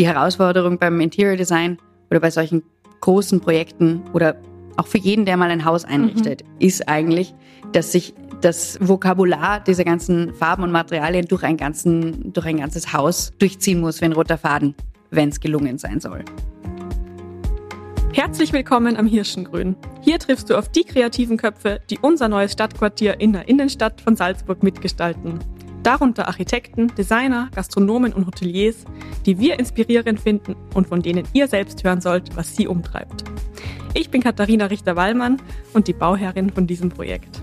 Die Herausforderung beim Interior Design oder bei solchen großen Projekten oder auch für jeden, der mal ein Haus einrichtet, mhm. ist eigentlich, dass sich das Vokabular dieser ganzen Farben und Materialien durch ein, ganzen, durch ein ganzes Haus durchziehen muss wie ein roter Faden, wenn es gelungen sein soll. Herzlich willkommen am Hirschengrün. Hier triffst du auf die kreativen Köpfe, die unser neues Stadtquartier in der Innenstadt von Salzburg mitgestalten. Darunter Architekten, Designer, Gastronomen und Hoteliers, die wir inspirierend finden und von denen ihr selbst hören sollt, was sie umtreibt. Ich bin Katharina Richter-Wallmann und die Bauherrin von diesem Projekt.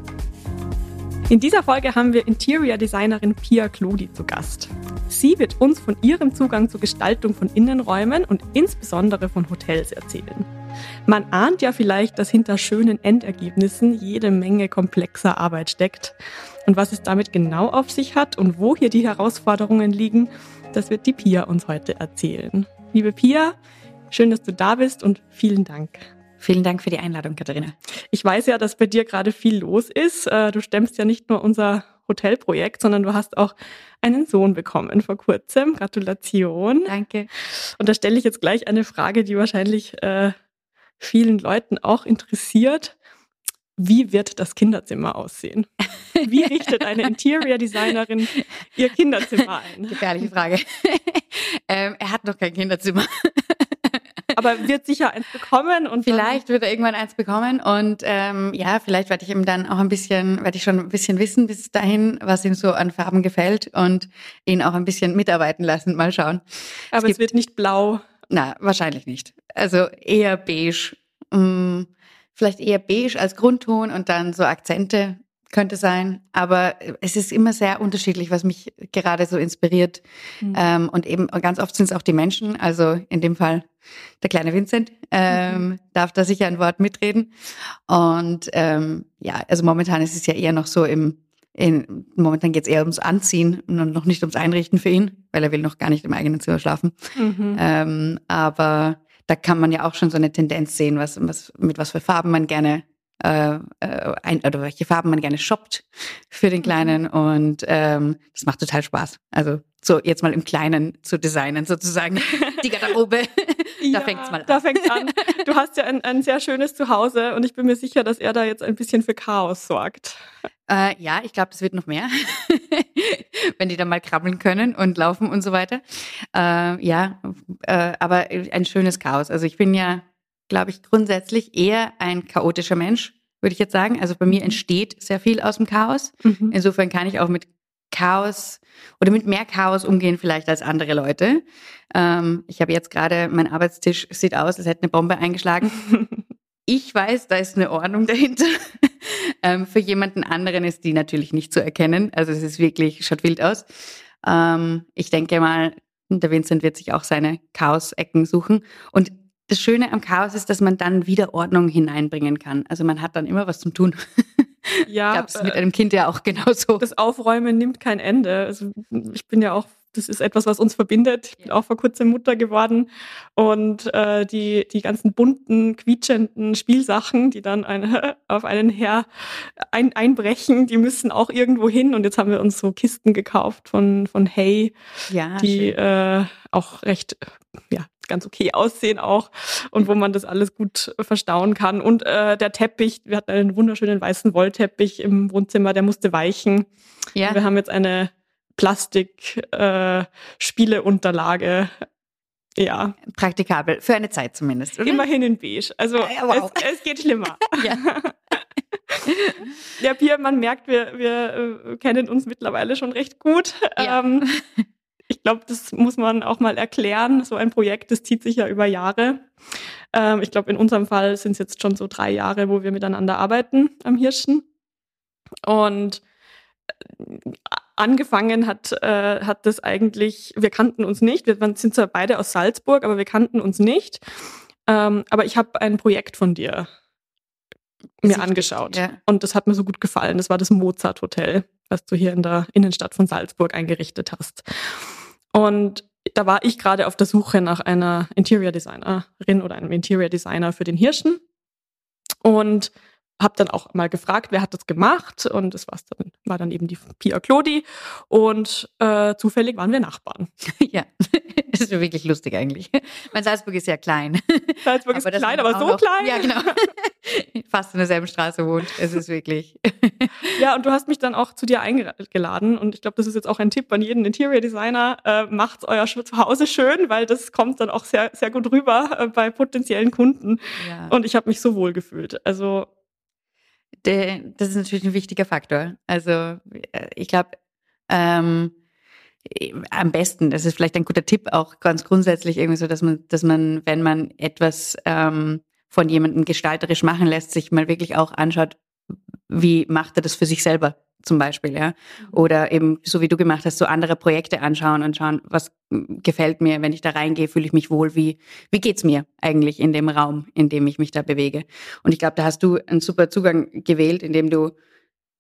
In dieser Folge haben wir Interior Designerin Pia Klodi zu Gast. Sie wird uns von ihrem Zugang zur Gestaltung von Innenräumen und insbesondere von Hotels erzählen. Man ahnt ja vielleicht, dass hinter schönen Endergebnissen jede Menge komplexer Arbeit steckt. Und was es damit genau auf sich hat und wo hier die Herausforderungen liegen, das wird die Pia uns heute erzählen. Liebe Pia, schön, dass du da bist und vielen Dank. Vielen Dank für die Einladung, Katharina. Ich weiß ja, dass bei dir gerade viel los ist. Äh, du stemmst ja nicht nur unser Hotelprojekt, sondern du hast auch einen Sohn bekommen vor kurzem. Gratulation. Danke. Und da stelle ich jetzt gleich eine Frage, die wahrscheinlich äh, vielen Leuten auch interessiert. Wie wird das Kinderzimmer aussehen? Wie richtet eine Interior Designerin ihr Kinderzimmer ein? Gefährliche Frage. ähm, er hat noch kein Kinderzimmer. Aber wird sicher eins bekommen und vielleicht wird er irgendwann eins bekommen und ähm, ja, vielleicht werde ich ihm dann auch ein bisschen, werde ich schon ein bisschen wissen bis dahin, was ihm so an Farben gefällt und ihn auch ein bisschen mitarbeiten lassen. Mal schauen. Aber es, es wird nicht blau. Na, wahrscheinlich nicht. Also eher beige. Mm, vielleicht eher beige als Grundton und dann so Akzente könnte sein. Aber es ist immer sehr unterschiedlich, was mich gerade so inspiriert. Mhm. Ähm, und eben ganz oft sind es auch die Menschen. Also in dem Fall der kleine Vincent ähm, mhm. darf da sicher ein Wort mitreden. Und ähm, ja, also momentan ist es ja eher noch so im in, momentan geht es eher ums Anziehen und noch nicht ums Einrichten für ihn, weil er will noch gar nicht im eigenen Zimmer schlafen. Mhm. Ähm, aber da kann man ja auch schon so eine Tendenz sehen, was, was mit was für Farben man gerne äh, äh, ein, oder welche Farben man gerne shoppt für den mhm. Kleinen. Und ähm, das macht total Spaß. Also so jetzt mal im Kleinen zu designen sozusagen. Die Garderobe. da ja, fängt's mal an. Da fängt's an. Du hast ja ein, ein sehr schönes Zuhause und ich bin mir sicher, dass er da jetzt ein bisschen für Chaos sorgt. Äh, ja, ich glaube, das wird noch mehr, wenn die dann mal krabbeln können und laufen und so weiter. Äh, ja, äh, aber ein schönes Chaos. Also ich bin ja, glaube ich, grundsätzlich eher ein chaotischer Mensch, würde ich jetzt sagen. Also bei mir entsteht sehr viel aus dem Chaos. Mhm. Insofern kann ich auch mit Chaos oder mit mehr Chaos umgehen vielleicht als andere Leute. Ähm, ich habe jetzt gerade, mein Arbeitstisch sieht aus, als hätte eine Bombe eingeschlagen. ich weiß, da ist eine Ordnung dahinter. ähm, für jemanden anderen ist die natürlich nicht zu erkennen. Also es ist wirklich, schaut wild aus. Ähm, ich denke mal, der Vincent wird sich auch seine Chaos-Ecken suchen. Und das Schöne am Chaos ist, dass man dann wieder Ordnung hineinbringen kann. Also man hat dann immer was zum Tun. Ja, ich glaube, es ist mit äh, einem Kind ja auch genauso. Das Aufräumen nimmt kein Ende. Also ich bin ja auch das ist etwas, was uns verbindet. Ich bin auch vor kurzem Mutter geworden und äh, die, die ganzen bunten, quietschenden Spielsachen, die dann eine, auf einen her ein, einbrechen, die müssen auch irgendwo hin. Und jetzt haben wir uns so Kisten gekauft von, von Hey, ja, die äh, auch recht ja, ganz okay aussehen auch und wo man das alles gut verstauen kann. Und äh, der Teppich, wir hatten einen wunderschönen weißen Wollteppich im Wohnzimmer, der musste weichen. Ja. Wir haben jetzt eine Plastik-Spieleunterlage. Äh, ja. Praktikabel, für eine Zeit zumindest, oder? Immerhin in beige. Also äh, wow. es, es, geht schlimmer. ja. ja, Pia, man merkt, wir, wir äh, kennen uns mittlerweile schon recht gut. Ja. Ähm, ich glaube, das muss man auch mal erklären. So ein Projekt, das zieht sich ja über Jahre. Ähm, ich glaube, in unserem Fall sind es jetzt schon so drei Jahre, wo wir miteinander arbeiten am Hirschen. Und angefangen hat, äh, hat das eigentlich, wir kannten uns nicht, wir sind zwar beide aus Salzburg, aber wir kannten uns nicht. Ähm, aber ich habe ein Projekt von dir mir angeschaut ja. und das hat mir so gut gefallen. Das war das Mozart Hotel, was du hier in der Innenstadt von Salzburg eingerichtet hast. Und da war ich gerade auf der Suche nach einer Interior Designerin oder einem Interior Designer für den Hirschen und habe dann auch mal gefragt, wer hat das gemacht und das war's dann, war dann eben die Pia Clodi und äh, zufällig waren wir Nachbarn. Ja, Das ist wirklich lustig eigentlich. Mein Salzburg ist ja klein. Salzburg ist klein, aber so noch, klein. Ja, genau. Fast in derselben Straße wohnt. Es ist wirklich. Ja, und du hast mich dann auch zu dir eingeladen und ich glaube, das ist jetzt auch ein Tipp an jeden Interior Designer. Äh, macht euer Zuhause schön, weil das kommt dann auch sehr, sehr gut rüber äh, bei potenziellen Kunden. Ja. Und ich habe mich so wohl gefühlt. Also das ist natürlich ein wichtiger Faktor. Also äh, ich glaube, ähm, am besten, das ist vielleicht ein guter Tipp, auch ganz grundsätzlich irgendwie so, dass man, dass man, wenn man etwas ähm, von jemandem gestalterisch machen lässt, sich mal wirklich auch anschaut, wie macht er das für sich selber zum Beispiel, ja. Mhm. Oder eben, so wie du gemacht hast, so andere Projekte anschauen und schauen, was gefällt mir, wenn ich da reingehe, fühle ich mich wohl, wie, wie geht's mir eigentlich in dem Raum, in dem ich mich da bewege. Und ich glaube, da hast du einen super Zugang gewählt, indem du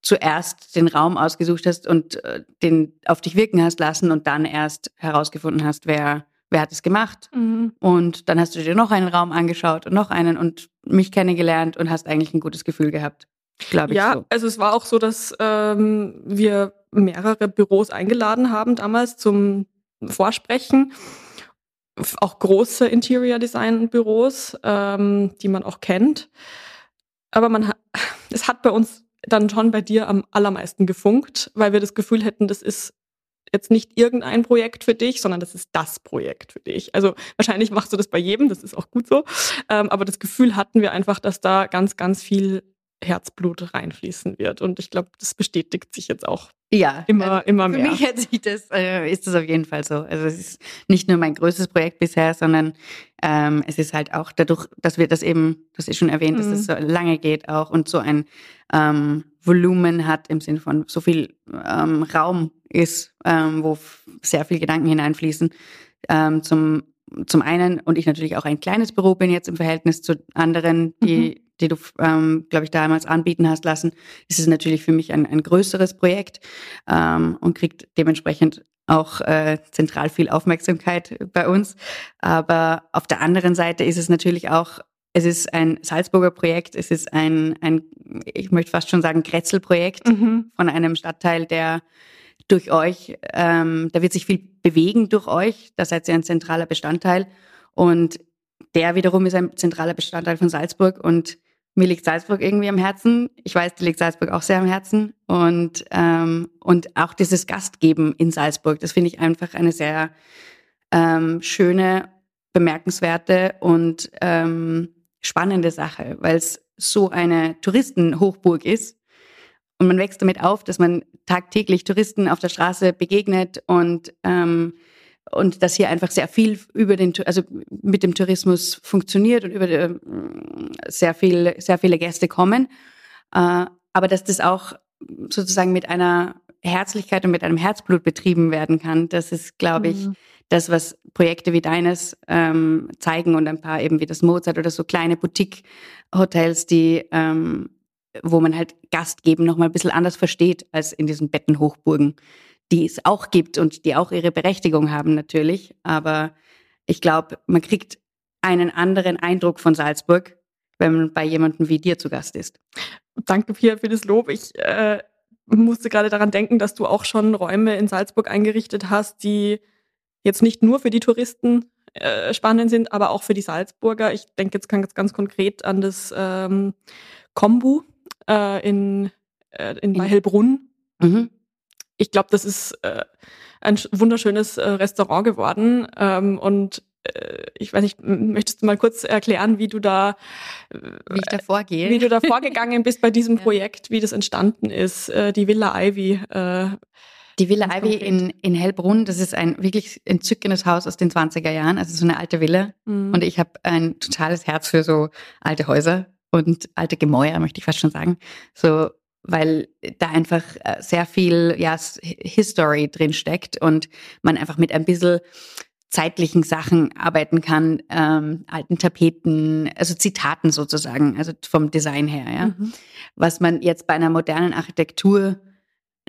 zuerst den Raum ausgesucht hast und äh, den auf dich wirken hast lassen und dann erst herausgefunden hast, wer, wer hat es gemacht. Mhm. Und dann hast du dir noch einen Raum angeschaut und noch einen und mich kennengelernt und hast eigentlich ein gutes Gefühl gehabt. Glaube ich. Ja, so. also es war auch so, dass ähm, wir mehrere Büros eingeladen haben damals zum Vorsprechen. Auch große Interior Design Büros, ähm, die man auch kennt. Aber man hat, es hat bei uns dann schon bei dir am allermeisten gefunkt, weil wir das Gefühl hätten, das ist jetzt nicht irgendein Projekt für dich, sondern das ist das Projekt für dich. Also wahrscheinlich machst du das bei jedem, das ist auch gut so. Ähm, aber das Gefühl hatten wir einfach, dass da ganz, ganz viel Herzblut reinfließen wird. Und ich glaube, das bestätigt sich jetzt auch ja, immer, also immer mehr. Für mich hat sich das, äh, ist das auf jeden Fall so. Also es ist nicht nur mein größtes Projekt bisher, sondern ähm, es ist halt auch dadurch, dass wir das eben, das ist schon erwähnt, mhm. dass es so lange geht auch und so ein ähm, Volumen hat im Sinne von so viel ähm, Raum ist, ähm, wo sehr viel Gedanken hineinfließen. Ähm, zum zum einen und ich natürlich auch ein kleines Büro bin jetzt im Verhältnis zu anderen, die, mhm. die du, ähm, glaube ich, damals anbieten hast lassen, ist es natürlich für mich ein, ein größeres Projekt ähm, und kriegt dementsprechend auch äh, zentral viel Aufmerksamkeit bei uns. Aber auf der anderen Seite ist es natürlich auch, es ist ein Salzburger Projekt, es ist ein, ein ich möchte fast schon sagen, Kretzelprojekt mhm. von einem Stadtteil, der durch euch, ähm, da wird sich viel bewegen durch euch, da seid ihr ein zentraler Bestandteil. Und der wiederum ist ein zentraler Bestandteil von Salzburg. Und mir liegt Salzburg irgendwie am Herzen. Ich weiß, dir liegt Salzburg auch sehr am Herzen. Und ähm, und auch dieses Gastgeben in Salzburg, das finde ich einfach eine sehr ähm, schöne, bemerkenswerte und ähm, spannende Sache, weil es so eine Touristenhochburg ist und man wächst damit auf, dass man tagtäglich Touristen auf der Straße begegnet und ähm, und dass hier einfach sehr viel über den, also mit dem Tourismus funktioniert und über die, sehr viel, sehr viele Gäste kommen. Äh, aber dass das auch sozusagen mit einer Herzlichkeit und mit einem Herzblut betrieben werden kann, das ist, glaube ich, mhm. das, was Projekte wie deines ähm, zeigen und ein paar eben wie das Mozart oder so kleine Boutique-Hotels, die ähm, wo man halt Gastgeben nochmal ein bisschen anders versteht als in diesen Bettenhochburgen, die es auch gibt und die auch ihre Berechtigung haben natürlich. Aber ich glaube, man kriegt einen anderen Eindruck von Salzburg, wenn man bei jemandem wie dir zu Gast ist. Danke, Pia, für das Lob. Ich äh, musste gerade daran denken, dass du auch schon Räume in Salzburg eingerichtet hast, die jetzt nicht nur für die Touristen äh, spannend sind, aber auch für die Salzburger. Ich denke jetzt ganz, ganz konkret an das ähm, Kombu, äh, in, äh, in, in Hellbrunn. Mhm. Ich glaube, das ist äh, ein wunderschönes äh, Restaurant geworden. Ähm, und äh, ich weiß nicht, möchtest du mal kurz erklären, wie du da, äh, wie ich da vorgehe, wie du da vorgegangen bist bei diesem ja. Projekt, wie das entstanden ist, äh, die Villa Ivy. Die Villa Ivy in, in Hellbrunn, das ist ein wirklich entzückendes Haus aus den 20er Jahren, also so eine alte Villa. Mhm. Und ich habe ein totales Herz für so alte Häuser und alte Gemäuer, möchte ich fast schon sagen. So, weil da einfach äh, sehr viel ja, History drin steckt und man einfach mit ein bisschen zeitlichen Sachen arbeiten kann, ähm, alten Tapeten, also Zitaten sozusagen, also vom Design her, ja. Mhm. Was man jetzt bei einer modernen Architektur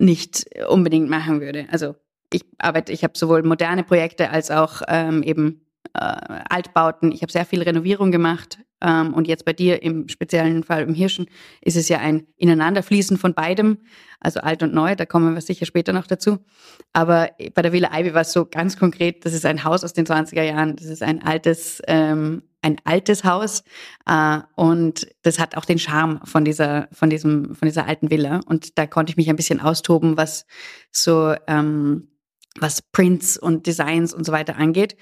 nicht unbedingt machen würde. Also ich arbeite, ich habe sowohl moderne Projekte als auch ähm, eben äh, Altbauten. Ich habe sehr viel Renovierung gemacht Ähm, und jetzt bei dir im speziellen Fall im Hirschen ist es ja ein Ineinanderfließen von beidem, also alt und neu, da kommen wir sicher später noch dazu. Aber bei der Villa Ivy war es so ganz konkret, das ist ein Haus aus den 20er Jahren, das ist ein altes, ähm, ein altes Haus äh, und das hat auch den Charme von dieser, von diesem, von dieser alten Villa. Und da konnte ich mich ein bisschen austoben, was so ähm, was Prints und Designs und so weiter angeht.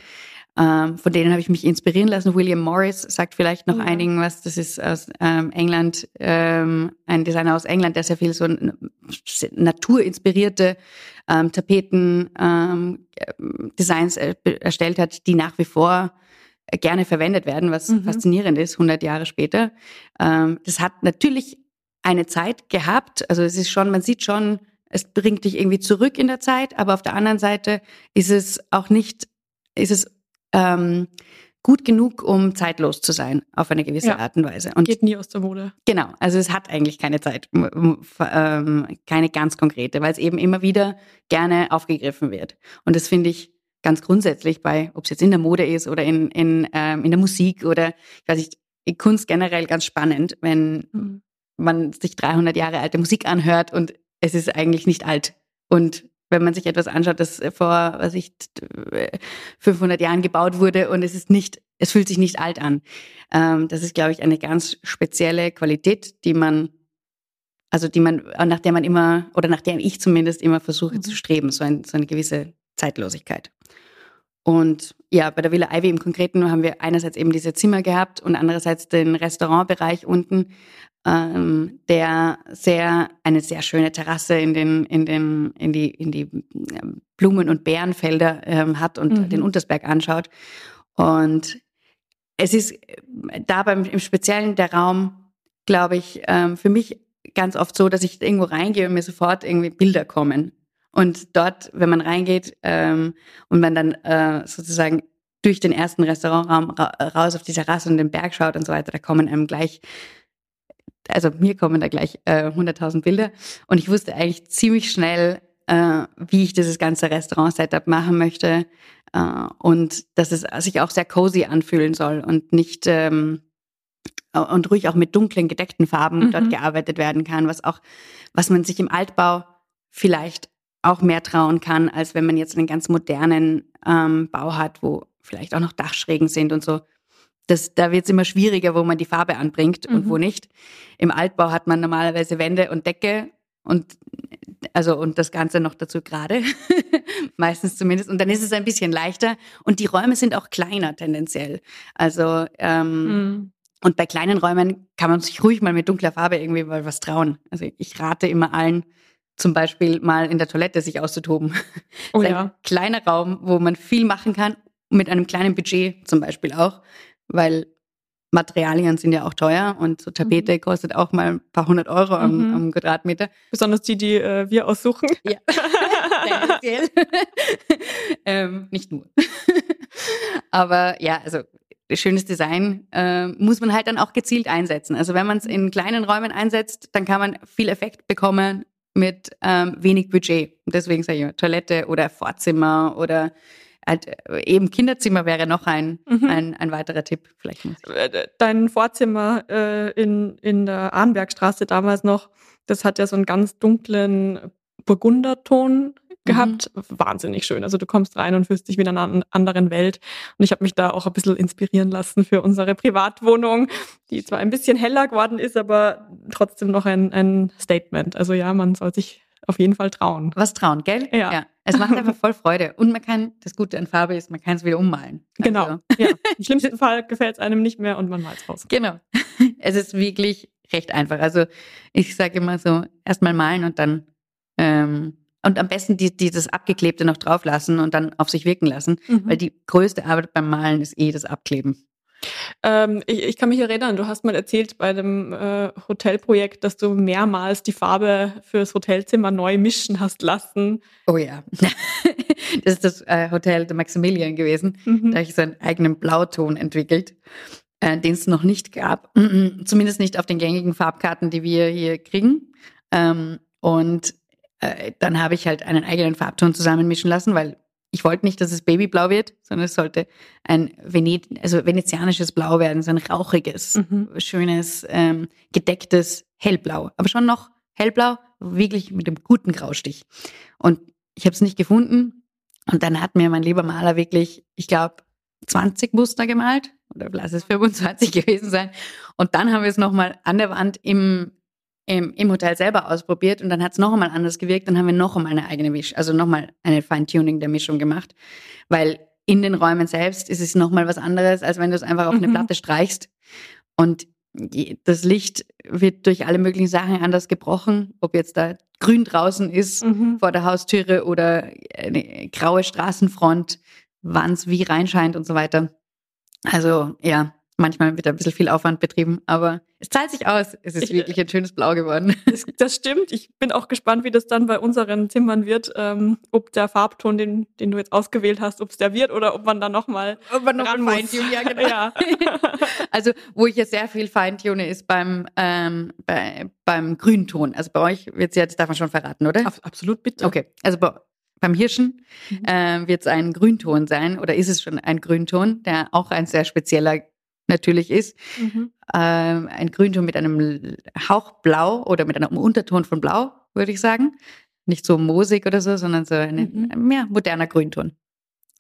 Ähm, von denen habe ich mich inspirieren lassen. William Morris sagt vielleicht noch ja. einigen was. Das ist aus ähm, England, ähm, ein Designer aus England, der sehr viel so naturinspirierte ähm, Tapeten, ähm, Designs erstellt hat, die nach wie vor gerne verwendet werden, was mhm. faszinierend ist, 100 Jahre später. Ähm, das hat natürlich eine Zeit gehabt. Also es ist schon, man sieht schon, es bringt dich irgendwie zurück in der Zeit, aber auf der anderen Seite ist es auch nicht, ist es ähm, gut genug, um zeitlos zu sein, auf eine gewisse ja. Art und Weise. Und Geht nie aus der Mode. Genau, also es hat eigentlich keine Zeit, ähm, keine ganz konkrete, weil es eben immer wieder gerne aufgegriffen wird. Und das finde ich ganz grundsätzlich bei, ob es jetzt in der Mode ist oder in, in, ähm, in der Musik oder, ich weiß nicht, in Kunst generell ganz spannend, wenn mhm. man sich 300 Jahre alte Musik anhört und es ist eigentlich nicht alt. Und wenn man sich etwas anschaut, das vor, was ich, 500 Jahren gebaut wurde und es ist nicht, es fühlt sich nicht alt an. Ähm, das ist, glaube ich, eine ganz spezielle Qualität, die man, also die man, nach der man immer, oder nach der ich zumindest immer versuche mhm. zu streben, so, ein, so eine gewisse Zeitlosigkeit. Und ja, bei der Villa Ivy im Konkreten haben wir einerseits eben diese Zimmer gehabt und andererseits den Restaurantbereich unten, ähm, der sehr eine sehr schöne Terrasse in den in den in die in die ähm, Blumen und Bärenfelder ähm, hat und mhm. den Untersberg anschaut und es ist äh, da beim im Speziellen der Raum, glaube ich, ähm, für mich ganz oft so, dass ich irgendwo reingehe und mir sofort irgendwie Bilder kommen und dort, wenn man reingeht ähm, und man dann äh, sozusagen durch den ersten Restaurantraum ra raus auf die Terrasse und den Berg schaut und so weiter, da kommen einem gleich also mir kommen da gleich äh, 100.000 Bilder und ich wusste eigentlich ziemlich schnell, äh, wie ich dieses ganze Restaurant-Setup machen möchte äh, und dass es sich auch sehr cozy anfühlen soll und nicht ähm, und ruhig auch mit dunklen gedeckten Farben mhm. dort gearbeitet werden kann, was auch was man sich im Altbau vielleicht auch mehr trauen kann, als wenn man jetzt einen ganz modernen ähm, Bau hat, wo vielleicht auch noch Dachschrägen sind und so. Das, da wird es immer schwieriger, wo man die Farbe anbringt mhm. und wo mhm. nicht. Im Altbau hat man normalerweise Wände und Decke und also und das Ganze noch dazu gerade, meistens zumindest. Und dann ist es ein bisschen leichter und die Räume sind auch kleiner tendenziell. Also ähm, mhm. und bei kleinen Räumen kann man sich ruhig mal mit dunkler Farbe irgendwie mal was trauen. Also ich rate immer allen, zum Beispiel mal in der Toilette sich auszutoben. Oh ja. Ein kleiner Raum, wo man viel machen kann, mit einem kleinen Budget zum Beispiel auch weil Materialien sind ja auch teuer und so Tapete mhm. kostet auch mal ein paar hundert Euro am, mhm. am Quadratmeter. Besonders die, die äh, wir aussuchen. Ja, ähm, nicht nur. Aber ja, also schönes Design äh, muss man halt dann auch gezielt einsetzen. Also wenn man es in kleinen Räumen einsetzt, dann kann man viel Effekt bekommen mit ähm, wenig Budget. deswegen sage ich immer Toilette oder Vorzimmer oder halt, eben Kinderzimmer wäre noch ein, mhm. ein, ein weiterer Tipp. Vielleicht äh, Dein Vorzimmer äh, in, in der Arnbergstraße damals noch, das hat ja so einen ganz dunklen Burgunderton gehabt. Mhm. Wahnsinnig schön. Also du kommst rein und fühlst dich wie in einer anderen Welt. Und ich habe mich da auch ein bisschen inspirieren lassen für unsere Privatwohnung, die zwar ein bisschen heller geworden ist, aber trotzdem noch ein, ein Statement. Also ja, man soll sich auf jeden Fall trauen. Was trauen, gell? Ja. ja. Es macht einfach voll Freude. Und man kann, das Gute an Farbe ist, man kann es wieder ummalen. Genau. Also. Ja. Im schlimmsten Fall gefällt es einem nicht mehr und man malt es raus. Genau. Es ist wirklich recht einfach. Also ich sage immer so, erstmal malen und dann ähm, und am besten die, dieses Abgeklebte noch drauf lassen und dann auf sich wirken lassen, mhm. weil die größte Arbeit beim Malen ist eh das Abkleben. Ähm, ich, ich, kann mich erinnern, du hast mal erzählt bei dem äh, Hotelprojekt, dass du mehrmals die Farbe fürs Hotelzimmer neu mischen hast lassen. Oh ja. das ist das äh, Hotel der Maximilian gewesen. Mhm. Da habe ich so einen eigenen Blauton entwickelt, äh, den es noch nicht gab. Zumindest nicht auf den gängigen Farbkarten, die wir hier kriegen. Ähm, und äh, dann habe ich halt einen eigenen Farbton zusammenmischen lassen, weil ich wollte nicht, dass es Babyblau wird, sondern es sollte ein Venet also venezianisches Blau werden, so ein rauchiges, mhm. schönes, ähm, gedecktes Hellblau. Aber schon noch hellblau, wirklich mit einem guten Graustich. Und ich habe es nicht gefunden. Und dann hat mir mein lieber Maler wirklich, ich glaube, 20 Muster gemalt oder lass es 25 gewesen sein. Und dann haben wir es nochmal an der Wand im, im, im Hotel selber ausprobiert und dann hat es noch einmal anders gewirkt. Dann haben wir noch einmal eine eigene Mischung, also nochmal eine Feintuning der Mischung gemacht. Weil in den Räumen selbst ist es nochmal was anderes, als wenn du es einfach auf eine mhm. Platte streichst. Und das Licht wird durch alle möglichen Sachen anders gebrochen, ob jetzt da grün draußen ist mhm. vor der Haustüre oder eine graue Straßenfront, wann es wie reinscheint und so weiter. Also ja, manchmal wird da ein bisschen viel Aufwand betrieben, aber es zahlt sich aus. Es ist ich, wirklich ein schönes Blau geworden. Das, das, stimmt. Ich bin auch gespannt, wie das dann bei unseren Zimmern wird, ähm, ob der Farbton, den, den du jetzt ausgewählt hast, ob es der wird oder ob man dann nochmal ob man noch Feintune, ja, genau. ja. also wo ich jetzt sehr viel feintune, ist beim ähm, bei, beim Grünton. Also bei euch wird es jetzt, darf man schon verraten, oder? Absolut, bitte. Okay, also bei, beim Hirschen mhm. äh, wird es ein Grünton sein oder ist es schon ein Grünton, der auch ein sehr spezieller natürlich ist. Mhm. Ähm, ein Grünton mit einem Hauch Blau oder mit einem Unterton von Blau, würde ich sagen. Nicht so moosig oder so, sondern so ein mhm. ja, moderner Grünton.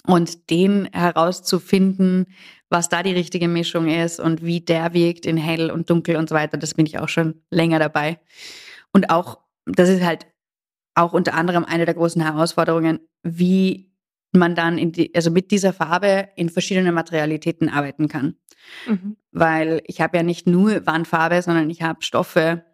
Und den herauszufinden, was da die richtige Mischung ist und wie der wirkt in hell und dunkel und so weiter, das bin ich auch schon länger dabei. Und auch, das ist halt auch unter anderem eine der großen Herausforderungen, wie man dann in die, also mit dieser Farbe in verschiedenen Materialitäten arbeiten kann. Mhm. Weil ich habe ja nicht nur Wandfarbe, sondern ich habe Stoffe,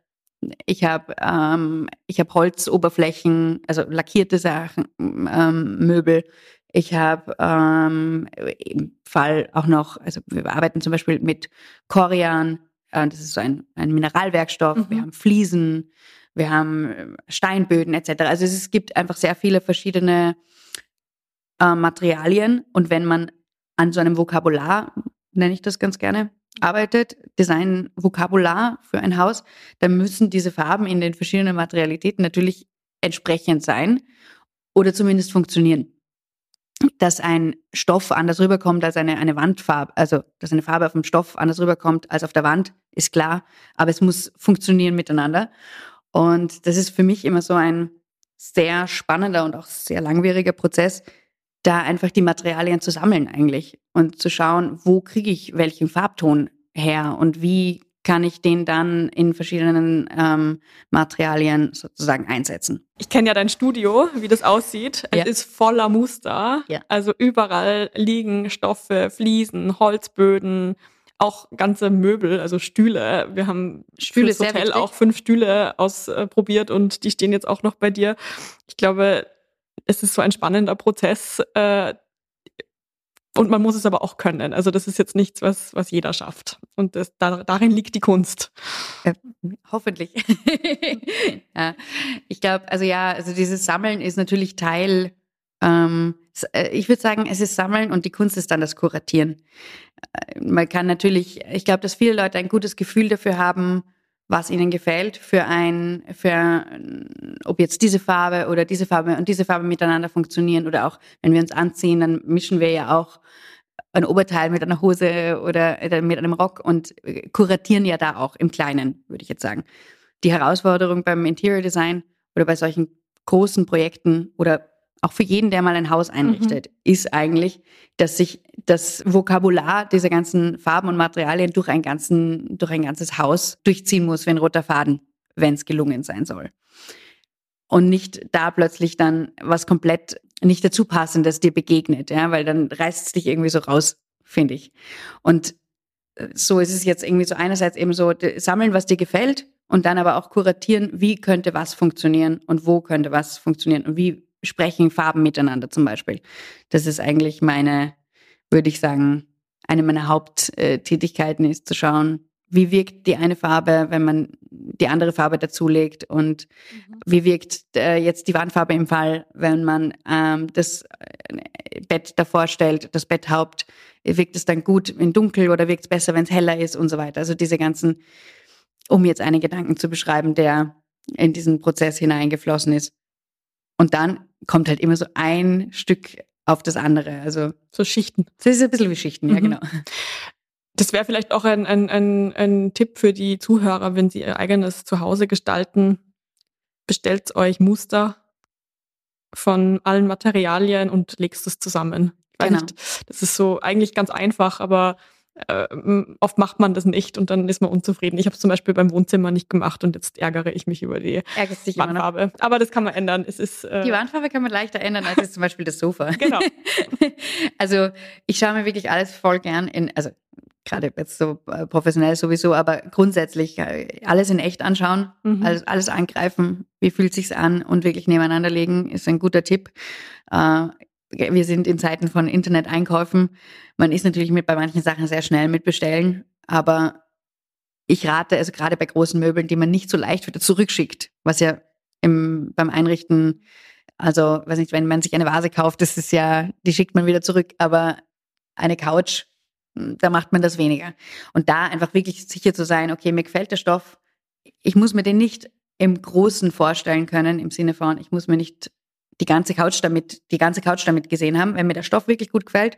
ich habe ähm, ich habe Holzoberflächen, also lackierte Sachen, ähm, Möbel. Ich habe ähm, im Fall auch noch, also wir arbeiten zum Beispiel mit Korian, äh, das ist so ein, ein Mineralwerkstoff. Mhm. Wir haben Fliesen, wir haben äh, Steinböden etc. Also es gibt einfach sehr viele verschiedene äh, Materialien und wenn man an so einem Vokabular, nenne ich das ganz gerne, arbeitet, Design-Vokabular für ein Haus, dann müssen diese Farben in den verschiedenen Materialitäten natürlich entsprechend sein oder zumindest funktionieren. Dass ein Stoff anders rüberkommt als eine, eine Wandfarbe, also dass eine Farbe auf dem Stoff anders rüberkommt als auf der Wand, ist klar, aber es muss funktionieren miteinander. Und das ist für mich immer so ein sehr spannender und auch sehr langwieriger Prozess, da einfach die Materialien zu sammeln eigentlich und zu schauen, wo kriege ich welchen Farbton her und wie kann ich den dann in verschiedenen ähm, Materialien sozusagen einsetzen. Ich kenne ja dein Studio, wie das aussieht. Es ja. ist voller Muster. Ja. Also überall liegen Stoffe, Fliesen, Holzböden, auch ganze Möbel, also Stühle. Wir haben Stühle fürs Hotel auch fünf Stühle ausprobiert und die stehen jetzt auch noch bei dir. Ich glaube, es ist so ein spannender Prozess. Äh, und man muss es aber auch können. Also das ist jetzt nichts, was, was jeder schafft. Und das, da, darin liegt die Kunst. Äh, hoffentlich. ja. Ich glaube, also ja, also dieses Sammeln ist natürlich Teil, ähm, äh, ich würde sagen, es ist Sammeln und die Kunst ist dann das Kuratieren. Äh, man kann natürlich, ich glaube, dass viele Leute ein gutes Gefühl dafür haben, was ihnen gefällt für ein, für, ob jetzt diese Farbe oder diese Farbe und diese Farbe miteinander funktionieren oder auch, wenn wir uns anziehen, dann mischen wir ja auch ein Oberteil mit einer Hose oder mit einem Rock und kuratieren ja da auch im Kleinen, würde ich jetzt sagen. Die Herausforderung beim Interior Design oder bei solchen großen Projekten oder auch für jeden, der mal ein Haus einrichtet, mhm. ist eigentlich, dass sich das Vokabular dieser ganzen Farben und Materialien durch ein, ganzen, durch ein ganzes Haus durchziehen muss wie ein roter Faden, wenn es gelungen sein soll. Und nicht da plötzlich dann was komplett nicht dazu passendes dir begegnet, ja, weil dann reißt es dich irgendwie so raus, finde ich. Und äh, so ist es jetzt irgendwie so einerseits eben so sammeln, was dir gefällt und dann aber auch kuratieren, wie könnte was funktionieren und wo könnte was funktionieren und wie sprechen Farben miteinander zum Beispiel. Das ist eigentlich meine, würde ich sagen, eine meiner Haupttätigkeiten ist zu schauen, wie wirkt die eine Farbe, wenn man die andere Farbe dazulegt und mhm. wie wirkt äh, jetzt die Wandfarbe im Fall, wenn man ähm, das äh, Bett davor stellt, das Betthaupt, wirkt es dann gut in dunkel oder wirkt es besser, wenn es heller ist und so weiter. Also diese ganzen, um jetzt einen Gedanken zu beschreiben, der in diesen Prozess hineingeflossen ist. Und dann kommt halt immer so ein Stück auf das andere. Also so Schichten. Das ist ein bisschen wie Schichten, ja, Mhm. genau. Das wäre vielleicht auch ein, ein, ein, ein Tipp für die Zuhörer, wenn sie ihr eigenes Zuhause gestalten. Bestellt euch Muster von allen Materialien und legst es zusammen. Genau. nicht, das ist so eigentlich ganz einfach, aber äh, oft macht man das nicht und dann ist man unzufrieden. Ich habe es zum Beispiel beim Wohnzimmer nicht gemacht und jetzt ärgere ich mich über die. Wandfarbe. Aber das kann man ändern. Es ist äh, Die Wandfarbe kann man leichter ändern als jetzt zum Beispiel das Sofa. Genau. Also ich schaue mir wirklich alles voll gern in, also gerade jetzt so äh, professionell sowieso, aber grundsätzlich äh, alles in echt anschauen, Mhm. alles, alles angreifen, wie fühlt sich's an und wirklich nebeneinander legen, ist ein guter Tipp. Äh, wir sind in Zeiten von Internet-Einkäufen. Man ist natürlich mit bei manchen Sachen sehr schnell mit bestellen, aber ich rate, also gerade bei großen Möbeln, die man nicht so leicht wieder zurückschickt, was ja im, beim Einrichten, also weiß nicht, wenn man sich eine Vase kauft, das ist ja, die schickt man wieder zurück, aber eine Couch, hm, da macht man das weniger. Und da einfach wirklich sicher zu sein, okay, mir gefällt der Stoff, ich muss mir den nicht im Großen vorstellen können, im Sinne von, ich muss mir nicht die ganze Couch damit, die ganze Couch damit gesehen haben. Wenn mir der Stoff wirklich gut gefällt,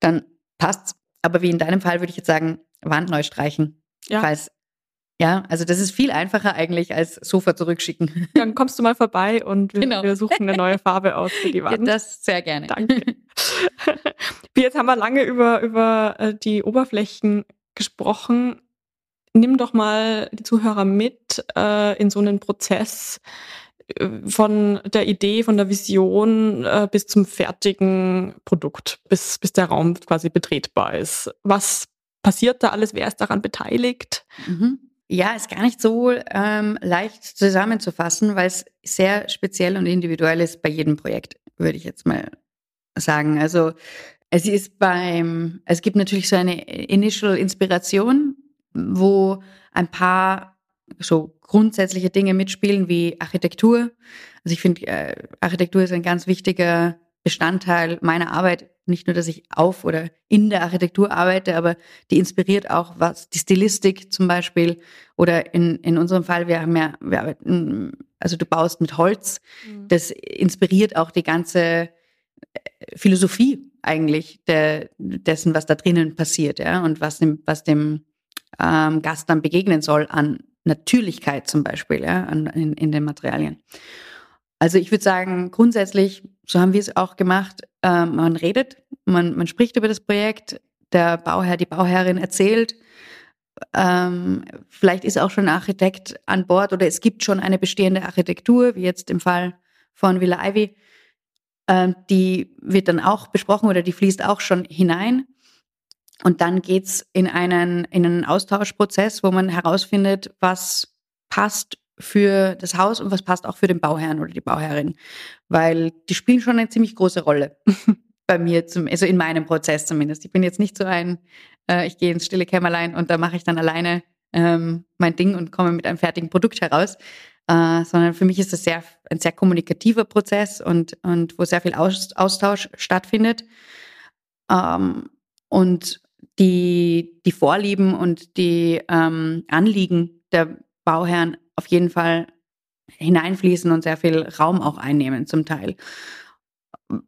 dann passt's. Aber wie in deinem Fall würde ich jetzt sagen, Wand neu streichen. Ja. Falls, ja, also das ist viel einfacher eigentlich als Sofa zurückschicken. Dann kommst du mal vorbei und wir, Genau. wir suchen eine neue Farbe aus für die Ja, Wand. das sehr gerne. Danke. Jetzt haben wir lange über, über äh, die Oberflächen gesprochen. Nimm doch mal die Zuhörer mit äh, in so einen Prozess von der Idee, von der Vision äh, bis zum fertigen Produkt, bis, bis der Raum quasi betretbar ist. Was passiert da alles? Wer ist daran beteiligt? Mhm. Ja, ist gar nicht so ähm, leicht zusammenzufassen, weil es sehr speziell und individuell ist bei jedem Projekt, würde ich jetzt mal sagen. Also es ist beim, es gibt natürlich so eine Initial Inspiration, wo ein paar so grundsätzliche Dinge mitspielen wie Architektur. Also ich finde, äh, Architektur ist ein ganz wichtiger Bestandteil meiner Arbeit. Nicht nur, dass ich auf oder in der Architektur arbeite, aber die inspiriert auch was, die Stilistik zum Beispiel. Oder in, in unserem Fall, wir haben ja, wir arbeiten, also du baust mit Holz. Das inspiriert auch die ganze äh, Philosophie eigentlich der, dessen, was da drinnen passiert, ja, und was dem, was dem ähm, Gast dann begegnen soll an Natürlichkeit zum Beispiel, ja, in, in den Materialien. Also ich würde sagen, grundsätzlich, so haben wir es auch gemacht, ähm, man redet, man, man spricht über das Projekt, der Bauherr, die Bauherrin erzählt, ähm, vielleicht ist auch schon ein Architekt an Bord oder es gibt schon eine bestehende Architektur, wie jetzt im Fall von Villa Ivy. Ähm, die wird dann auch besprochen oder die fließt auch schon hinein. Und dann geht's in einen, in einen Austauschprozess, wo man herausfindet, was passt für das Haus und was passt auch für den Bauherrn oder die Bauherrin. Weil die spielen schon eine ziemlich große Rolle. Bei mir, zum, also in meinem Prozess zumindest. Ich bin jetzt nicht so ein, äh, ich gehe ins stille Kämmerlein und da mache ich dann alleine ähm, mein Ding und komme mit einem fertigen Produkt heraus. Äh, sondern für mich ist das sehr, ein sehr kommunikativer Prozess und, und wo sehr viel Aus, Austausch stattfindet. Ähm, und die, die Vorlieben und die ähm, Anliegen der Bauherren auf jeden Fall hineinfließen und sehr viel Raum auch einnehmen zum Teil.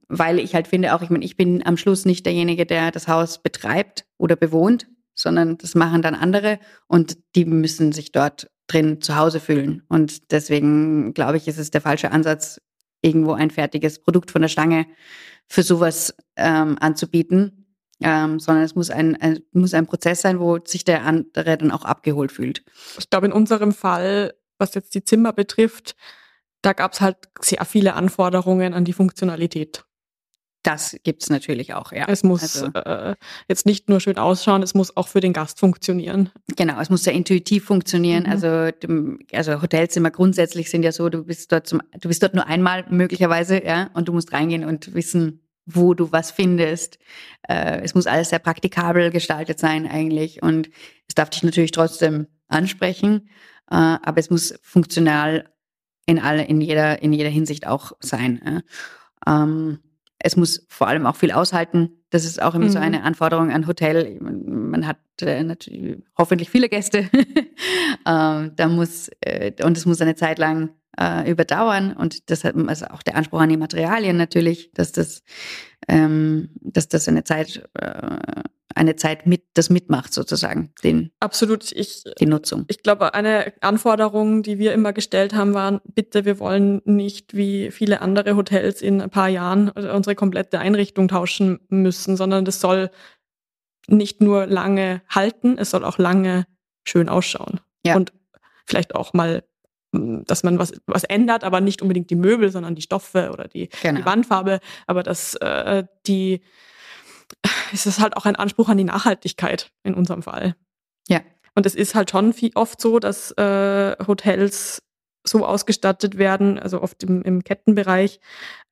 Weil ich halt finde auch, ich meine, ich bin am Schluss nicht derjenige, der das Haus betreibt oder bewohnt, sondern das machen dann andere und die müssen sich dort drin zu Hause fühlen. Und deswegen glaube ich, ist es der falsche Ansatz, irgendwo ein fertiges Produkt von der Stange für sowas ähm, anzubieten, ähm, sondern es muss ein, ein, muss ein Prozess sein, wo sich der andere dann auch abgeholt fühlt. Ich glaube, in unserem Fall, was jetzt die Zimmer betrifft, da gab es halt sehr viele Anforderungen an die Funktionalität. Das gibt's natürlich auch, ja. Es muss Also- äh, jetzt nicht nur schön ausschauen, es muss auch für den Gast funktionieren. Genau, es muss sehr intuitiv funktionieren. Mhm. Also, also Hotelzimmer grundsätzlich sind ja so, du bist dort zum, du bist dort nur einmal möglicherweise, ja, und du musst reingehen und wissen, wo du was findest. Äh, es muss alles sehr praktikabel gestaltet sein eigentlich und es darf dich natürlich trotzdem ansprechen, äh, aber es muss funktional in alle, in jeder, in jeder Hinsicht auch sein. Ähm, es muss vor allem auch viel aushalten. Das ist auch immer so Mhm. eine Anforderung an Hotel. Man, man hat äh, natürlich hoffentlich viele Gäste. ähm, da muss, und es muss eine Zeit lang äh, überdauern und deshalb also auch der Anspruch an die Materialien natürlich, dass das, ähm, dass das eine Zeit, äh, eine Zeit mit das mitmacht sozusagen, den absolut. Ich die Nutzung. Ich glaube, eine Anforderung, die wir immer gestellt haben, war: Bitte, wir wollen nicht wie viele andere Hotels in ein paar Jahren unsere komplette Einrichtung tauschen müssen, sondern das soll nicht nur lange halten, es soll auch lange schön ausschauen. Ja. Und vielleicht auch mal, dass man was, was ändert, aber nicht unbedingt die Möbel, sondern die Stoffe oder die, Genau. die Wandfarbe. Aber dass äh, die, es ist halt auch ein Anspruch an die Nachhaltigkeit in unserem Fall. Ja. Und es ist halt schon viel, oft so, dass äh, Hotels so ausgestattet werden, also oft im, im Kettenbereich,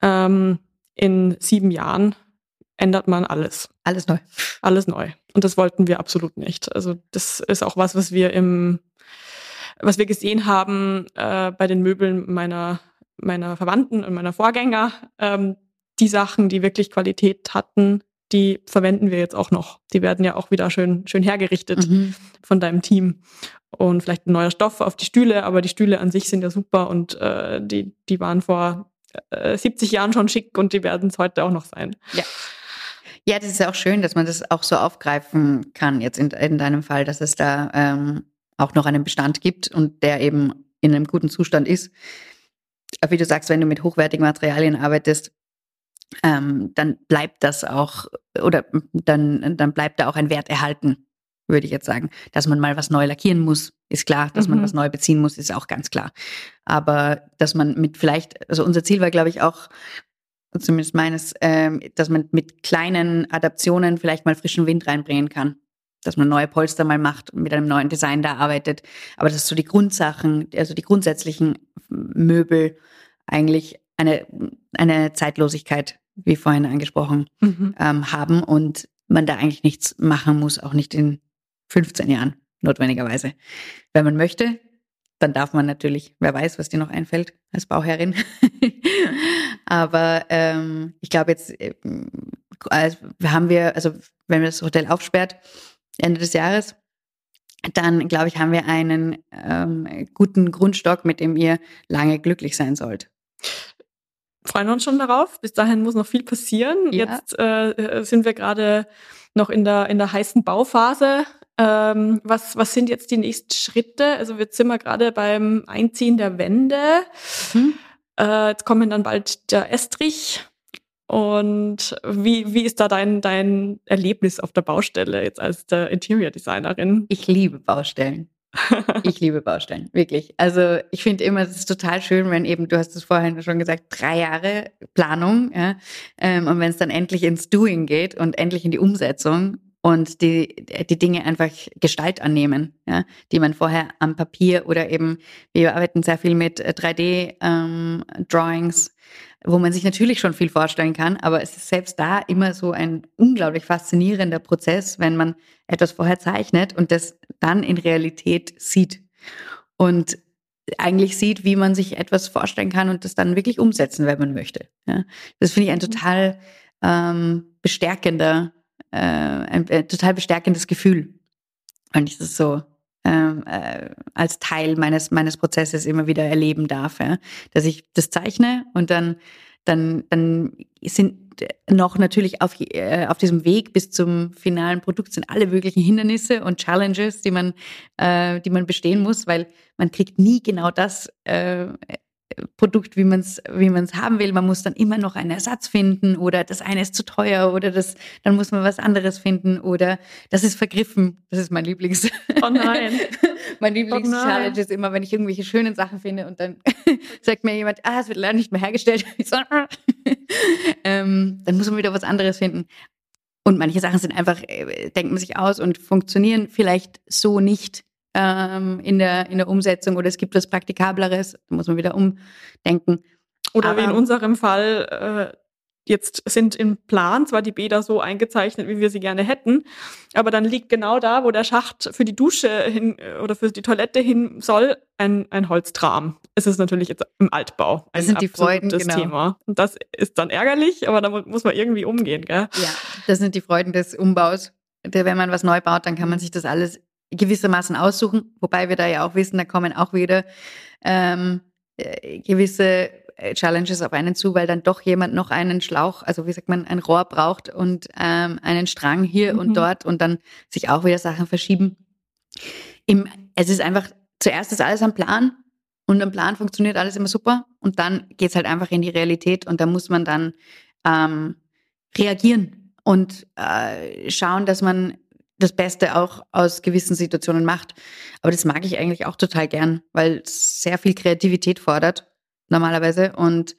ähm, in sieben Jahren ändert man alles Alles neu. alles neu. Und das wollten wir absolut nicht. Also das ist auch was, was wir im, was wir gesehen haben äh, bei den Möbeln meiner meiner Verwandten und meiner Vorgänger. Ähm, die Sachen, die wirklich Qualität hatten, die verwenden wir jetzt auch noch. Die werden ja auch wieder schön schön hergerichtet Mhm. von deinem Team und vielleicht ein neuer Stoff auf die Stühle, aber die Stühle an sich sind ja super und äh, die die waren vor äh, 70 Jahren schon schick und die werden es heute auch noch sein. Ja, das ist ja auch schön, dass man das auch so aufgreifen kann, jetzt in, in deinem Fall, dass es da ähm, auch noch einen Bestand gibt und der eben in einem guten Zustand ist. Aber wie du sagst, wenn du mit hochwertigen Materialien arbeitest, ähm, dann bleibt das auch, oder dann, dann bleibt da auch ein Wert erhalten, würde ich jetzt sagen. Dass man mal was neu lackieren muss, ist klar. Dass man Mhm. was neu beziehen muss, ist auch ganz klar. Aber dass man mit vielleicht, also unser Ziel war, glaube ich, auch, zumindest meines, ähm, dass man mit kleinen Adaptionen vielleicht mal frischen Wind reinbringen kann. Dass man neue Polster mal macht und mit einem neuen Design da arbeitet. Aber dass so die Grundsachen, also die grundsätzlichen Möbel eigentlich eine, eine Zeitlosigkeit, wie vorhin angesprochen, ähm, haben und man da eigentlich nichts machen muss, auch nicht in 15 Jahren notwendigerweise. Wenn man möchte, dann darf man natürlich, wer weiß, was dir noch einfällt als Bauherrin. Aber ähm, ich glaube jetzt äh, haben wir, also wenn wir das Hotel aufsperrt, Ende des Jahres, dann glaube ich, haben wir einen ähm, guten Grundstock, mit dem ihr lange glücklich sein sollt. freuen uns schon darauf. Bis dahin muss noch viel passieren. Ja. Jetzt äh, sind wir gerade noch in der, in der heißen Bauphase. Ähm, was, was sind jetzt die nächsten Schritte? Also jetzt sind wir gerade beim Einziehen der Wände. Hm? Äh, jetzt kommen dann bald der Estrich. Und wie, wie ist da dein, dein Erlebnis auf der Baustelle jetzt als der Interior Designerin? Ich liebe Baustellen. Ich liebe Baustellen, wirklich. Also ich finde immer, es ist total schön, wenn eben, du hast es vorhin schon gesagt, drei Jahre Planung, ja, ähm, und wenn es dann endlich ins Doing geht und endlich in die Umsetzung und die, die Dinge einfach Gestalt annehmen, ja, die man vorher am Papier oder eben, wir arbeiten sehr viel mit 3D-Drawings, wo man sich natürlich schon viel vorstellen kann, aber es ist selbst da immer so ein unglaublich faszinierender Prozess, wenn man etwas vorher zeichnet und das dann in Realität sieht. Und eigentlich sieht, wie man sich etwas vorstellen kann und das dann wirklich umsetzen, wenn man möchte. Ja, das finde ich ein total ähm, bestärkender, äh, ein, äh, total bestärkendes Gefühl, wenn ich das so äh, als Teil meines meines Prozesses immer wieder erleben darf, ja? dass ich das zeichne und dann dann dann sind noch natürlich auf, äh, auf diesem Weg bis zum finalen Produkt sind alle möglichen Hindernisse und Challenges, die man, äh, die man bestehen muss, weil man kriegt nie genau das äh, Produkt, wie man es wie man's haben will. Man muss dann immer noch einen Ersatz finden oder das eine ist zu teuer oder das, dann muss man was anderes finden oder das ist vergriffen. Das ist mein Lieblings. Oh nein. mein Oh Lieblings-Challenge nein. ist immer, wenn ich irgendwelche schönen Sachen finde und dann sagt mir jemand, ah, es wird leider nicht mehr hergestellt. So, ah. ähm, dann muss man wieder was anderes finden. Und manche Sachen sind einfach, äh, denkt man sich aus und funktionieren vielleicht so nicht ähm, in, der, in der Umsetzung oder es gibt was Praktikableres, da muss man wieder umdenken. Oder wie in Aber- unserem Fall, äh, jetzt sind im Plan zwar die Bäder so eingezeichnet, wie wir sie gerne hätten, aber dann liegt genau da, wo der Schacht für die Dusche hin äh, oder für die Toilette hin soll, ein, ein Holztram. Es ist natürlich jetzt im Altbau ein Das sind die Freuden, genau. Thema. Und das ist dann ärgerlich, aber da mu- muss man irgendwie umgehen, gell? Ja, das sind die Freuden des Umbaus. Wenn man was neu baut, dann kann man sich das alles gewissermaßen aussuchen. Wobei wir da ja auch wissen, da kommen auch wieder ähm, äh, gewisse äh, Challenges auf einen zu, weil dann doch jemand noch einen Schlauch, also wie sagt man, ein Rohr braucht und ähm, einen Strang hier mhm. und dort und dann sich auch wieder Sachen verschieben. Im, es ist einfach, zuerst ist alles am Plan und am Plan funktioniert alles immer super und dann geht's halt einfach in die Realität und da muss man dann ähm, reagieren und äh, schauen, dass man das Beste auch aus gewissen Situationen macht. Aber das mag ich eigentlich auch total gern, weil es sehr viel Kreativität fordert, normalerweise. Und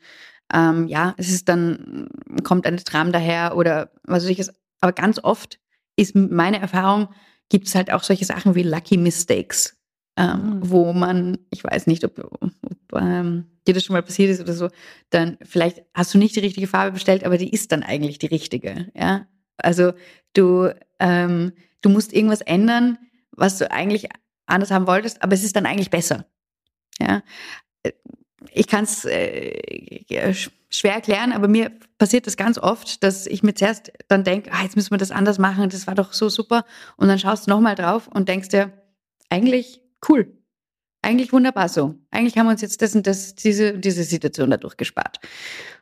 ähm, ja, es ist dann, kommt ein Tram daher oder was weiß ich. Es, aber ganz oft ist meine Erfahrung, gibt es halt auch solche Sachen wie Lucky Mistakes, ähm, mhm. wo man, ich weiß nicht, ob, ob ähm, dir das schon mal passiert ist oder so, dann vielleicht hast du nicht die richtige Farbe bestellt, aber die ist dann eigentlich die richtige. Ja, also du, ähm, du musst irgendwas ändern, was du eigentlich anders haben wolltest, aber es ist dann eigentlich besser. Ja, ich kann es äh, schwer erklären, aber mir passiert das ganz oft, dass ich mir zuerst dann denke, ah, jetzt müssen wir das anders machen, das war doch so super. Und dann schaust du nochmal drauf und denkst dir, eigentlich cool. Eigentlich wunderbar so. Eigentlich haben wir uns jetzt das und das, diese, diese Situation dadurch gespart.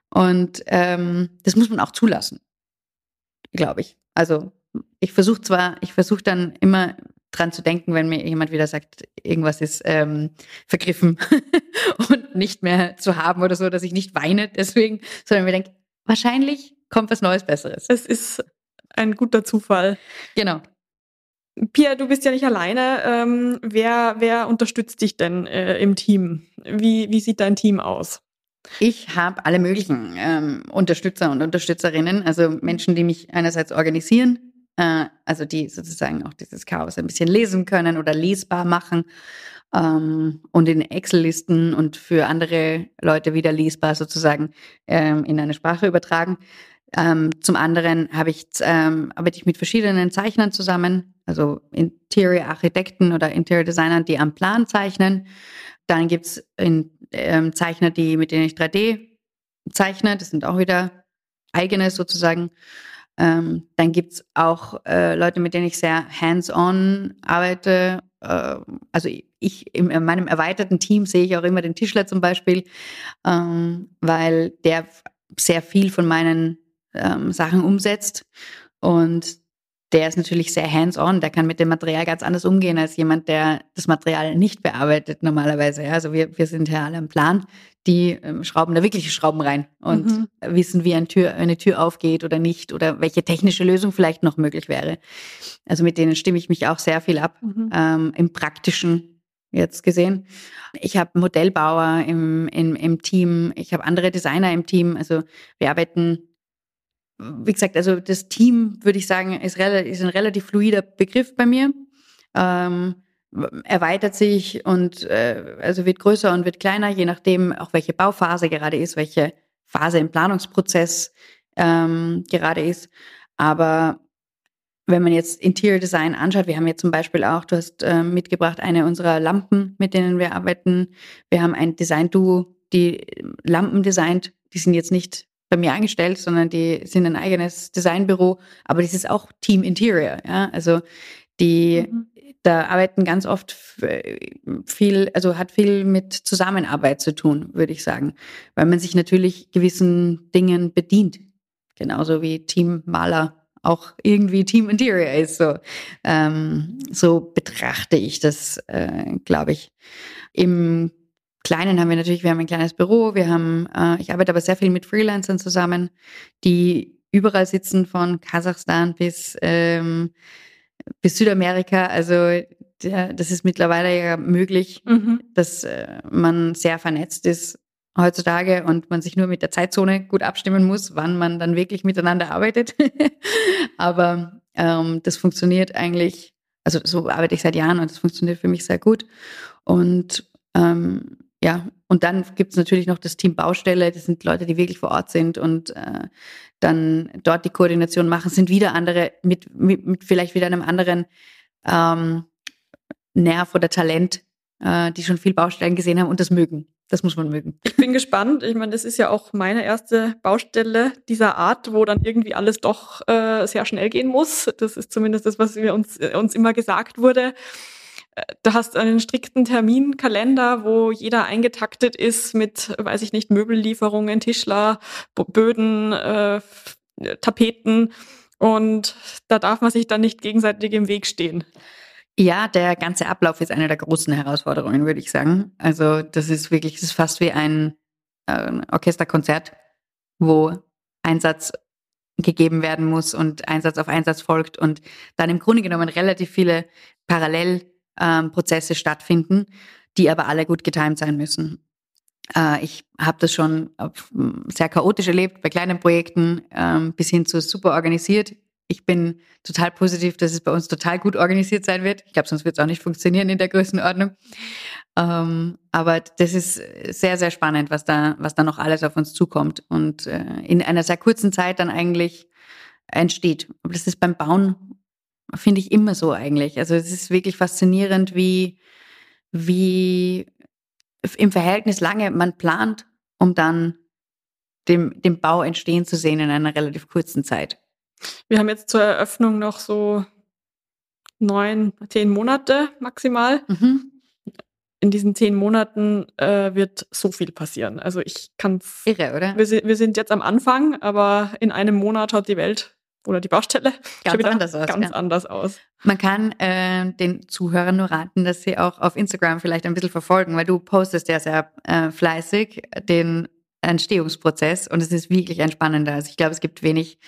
Und ähm, das muss man auch zulassen, glaube ich. Also ich versuche zwar, ich versuche dann immer dran zu denken, wenn mir jemand wieder sagt, irgendwas ist ähm, vergriffen und nicht mehr zu haben oder so, dass ich nicht weine deswegen, sondern mir denke, wahrscheinlich kommt was Neues, Besseres. Es ist ein guter Zufall. Genau. Pia, du bist ja nicht alleine. Ähm, wer, wer unterstützt dich denn äh, im Team? Wie, wie sieht dein Team aus? Ich habe alle möglichen ähm, Unterstützer und Unterstützerinnen, also Menschen, die mich einerseits organisieren, äh, also die sozusagen auch dieses Chaos ein bisschen lesen können oder lesbar machen ähm, und in Excel-Listen und für andere Leute wieder lesbar sozusagen ähm, in eine Sprache übertragen. Ähm, zum anderen ich, ähm, arbeite ich mit verschiedenen Zeichnern zusammen, also Interior-Architekten oder Interior-Designern, die am Plan zeichnen. Dann gibt es ähm, Zeichner, die, mit denen ich 3D zeichne. Das sind auch wieder eigene sozusagen. Ähm, dann gibt's auch äh, Leute, mit denen ich sehr hands-on arbeite. Äh, also ich in meinem erweiterten Team sehe ich auch immer den Tischler zum Beispiel, ähm, weil der sehr viel von meinen ähm, Sachen umsetzt. Und der ist natürlich sehr hands-on, der kann mit dem Material ganz anders umgehen als jemand, der das Material nicht bearbeitet normalerweise. Also wir, wir sind ja alle am Plan, die ähm, schrauben da wirkliche Schrauben rein und mhm. wissen, wie ein Tür, eine Tür aufgeht oder nicht oder welche technische Lösung vielleicht noch möglich wäre. Also mit denen stimme ich mich auch sehr viel ab, mhm. ähm, im praktischen jetzt gesehen. Ich habe Modellbauer im, im, im Team, ich habe andere Designer im Team. Also wir arbeiten wie gesagt, also das Team, würde ich sagen, ist, ist ein relativ fluider Begriff bei mir. Ähm, erweitert sich und äh, also wird größer und wird kleiner, je nachdem auch welche Bauphase gerade ist, welche Phase im Planungsprozess ähm, gerade ist. Aber wenn man jetzt Interior Design anschaut, wir haben jetzt zum Beispiel auch, du hast äh, mitgebracht eine unserer Lampen, mit denen wir arbeiten. Wir haben ein Design-Duo, die Lampen designt. Die sind jetzt nicht bei mir angestellt, sondern die sind ein eigenes Designbüro, aber das ist auch Team Interior, ja. Also die mhm. da arbeiten ganz oft viel, also hat viel mit Zusammenarbeit zu tun, würde ich sagen. Weil man sich natürlich gewissen Dingen bedient. Genauso wie Team Maler auch irgendwie Team Interior ist. So, ähm, so betrachte ich das, äh, glaube ich. Im Kleinen haben wir natürlich, wir haben ein kleines Büro, wir haben, äh, ich arbeite aber sehr viel mit Freelancern zusammen, die überall sitzen, von Kasachstan bis, ähm, bis Südamerika. Also der, das ist mittlerweile ja möglich, mhm. dass äh, man sehr vernetzt ist heutzutage und man sich nur mit der Zeitzone gut abstimmen muss, wann man dann wirklich miteinander arbeitet. aber ähm, das funktioniert eigentlich, also so arbeite ich seit Jahren und das funktioniert für mich sehr gut. Und ähm, ja, und dann gibt es natürlich noch das Team Baustelle, das sind Leute, die wirklich vor Ort sind und äh, dann dort die Koordination machen, sind wieder andere mit, mit, mit vielleicht wieder einem anderen ähm, Nerv oder Talent, äh, die schon viel Baustellen gesehen haben und das mögen. Das muss man mögen. Ich bin gespannt. Ich meine, das ist ja auch meine erste Baustelle dieser Art, wo dann irgendwie alles doch äh, sehr schnell gehen muss. Das ist zumindest das, was wir uns, äh, uns immer gesagt wurde. Du hast einen strikten Terminkalender, wo jeder eingetaktet ist mit, weiß ich nicht, Möbellieferungen, Tischler, Böden, äh, Tapeten. Und da darf man sich dann nicht gegenseitig im Weg stehen. Ja, der ganze Ablauf ist eine der großen Herausforderungen, würde ich sagen. Also das ist wirklich, das ist fast wie ein äh, Orchesterkonzert, wo Einsatz gegeben werden muss und Einsatz auf Einsatz folgt und dann im Grunde genommen relativ viele Parallelprozesse ähm, stattfinden, die aber alle gut getimt sein müssen. Äh, ich habe das schon sehr chaotisch erlebt bei kleinen Projekten ähm, bis hin zu super organisiert. Ich bin total positiv, dass es bei uns total gut organisiert sein wird. Ich glaube, sonst wird es auch nicht funktionieren in der Größenordnung. Ähm, aber das ist sehr, sehr spannend, was da, was da noch alles auf uns zukommt und äh, in einer sehr kurzen Zeit dann eigentlich entsteht. Aber das ist beim Bauen, finde ich, immer so eigentlich. Also es ist wirklich faszinierend, wie, wie im Verhältnis lange man plant, um dann dem, dem Bau entstehen zu sehen in einer relativ kurzen Zeit. Wir haben jetzt zur Eröffnung noch so neun, zehn Monate maximal. Mhm in diesen zehn Monaten äh, wird so viel passieren. Also ich kann es. Irre, oder? Wir, wir, sind jetzt am Anfang, aber in einem Monat hat die Welt oder die Baustelle ganz anders aus. Ganz ja. anders aus. Man kann äh, den Zuhörern nur raten, dass sie auch auf Instagram vielleicht ein bisschen verfolgen, weil du postest ja sehr äh, fleißig den Entstehungsprozess und es ist wirklich ein spannender. Also ich glaube, es gibt wenig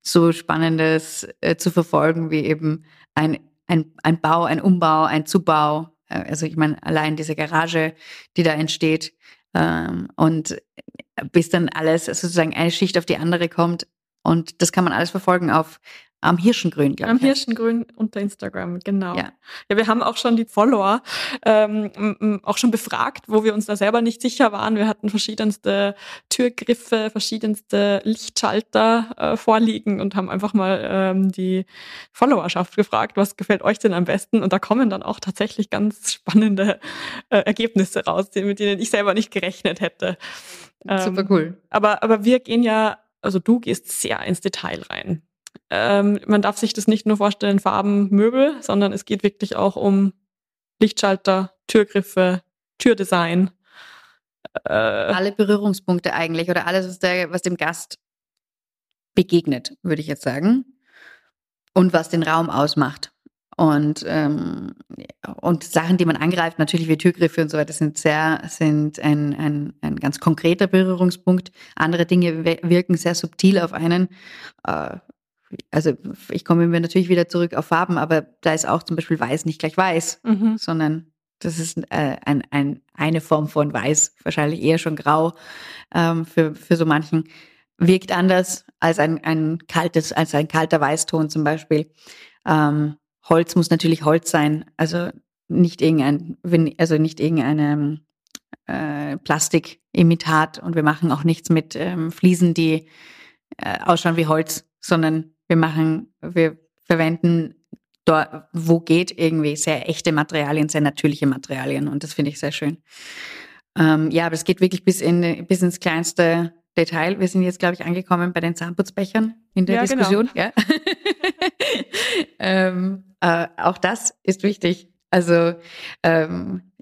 so Spannendes äh, zu verfolgen wie eben ein, ein, ein Bau, ein Umbau, ein Zubau äh, also ich meine, allein diese Garage, die da entsteht, ähm, und bis dann alles sozusagen eine Schicht auf die andere kommt. Und das kann man alles verfolgen auf am Hirschengrün, glaube ich. Am Hirschengrün unter Instagram, genau. Ja. ja, wir haben auch schon die Follower ähm, auch schon befragt, wo wir uns da selber nicht sicher waren. Wir hatten verschiedenste Türgriffe, verschiedenste Lichtschalter äh, vorliegen und haben einfach mal ähm, die Followerschaft gefragt, was gefällt euch denn am besten? Und da kommen dann auch tatsächlich ganz spannende äh, Ergebnisse raus, mit denen ich selber nicht gerechnet hätte. Ähm, Super cool. Aber, aber wir gehen ja, also du gehst sehr ins Detail rein. Ähm, man darf sich das nicht nur vorstellen, Farben, Möbel, sondern es geht wirklich auch um Lichtschalter, Türgriffe, Türdesign. Äh, Alle Berührungspunkte eigentlich oder alles, was, der, was dem Gast begegnet, würde ich jetzt sagen. Und was den Raum ausmacht. Und, ähm, und Sachen, die man angreift, natürlich wie Türgriffe und so weiter, sind sehr, sind ein, ein, ein ganz konkreter Berührungspunkt. Andere Dinge wirken sehr subtil auf einen. Äh, also ich komme mir natürlich wieder zurück auf Farben, aber da ist auch zum Beispiel weiß nicht gleich weiß, mhm. sondern das ist äh, ein, ein, eine Form von weiß, wahrscheinlich eher schon grau ähm, für, für so manchen. Wirkt anders als ein, ein kaltes, als ein kalter Weißton zum Beispiel. Ähm, Holz muss natürlich Holz sein, also nicht irgendein, also nicht irgendeine äh, Plastikimitat und wir machen auch nichts mit ähm, Fliesen, die äh, ausschauen wie Holz, sondern wir machen, wir verwenden dort, wo geht, irgendwie sehr echte Materialien, sehr natürliche Materialien. Und das finde ich sehr schön. Ähm, ja, aber es geht wirklich bis, in, bis ins kleinste Detail. Wir sind jetzt, glaube ich, angekommen bei den Zahnputzbechern in der ja, genau. Diskussion. Genau. Ja. ähm, äh, auch das ist wichtig. Also ähm,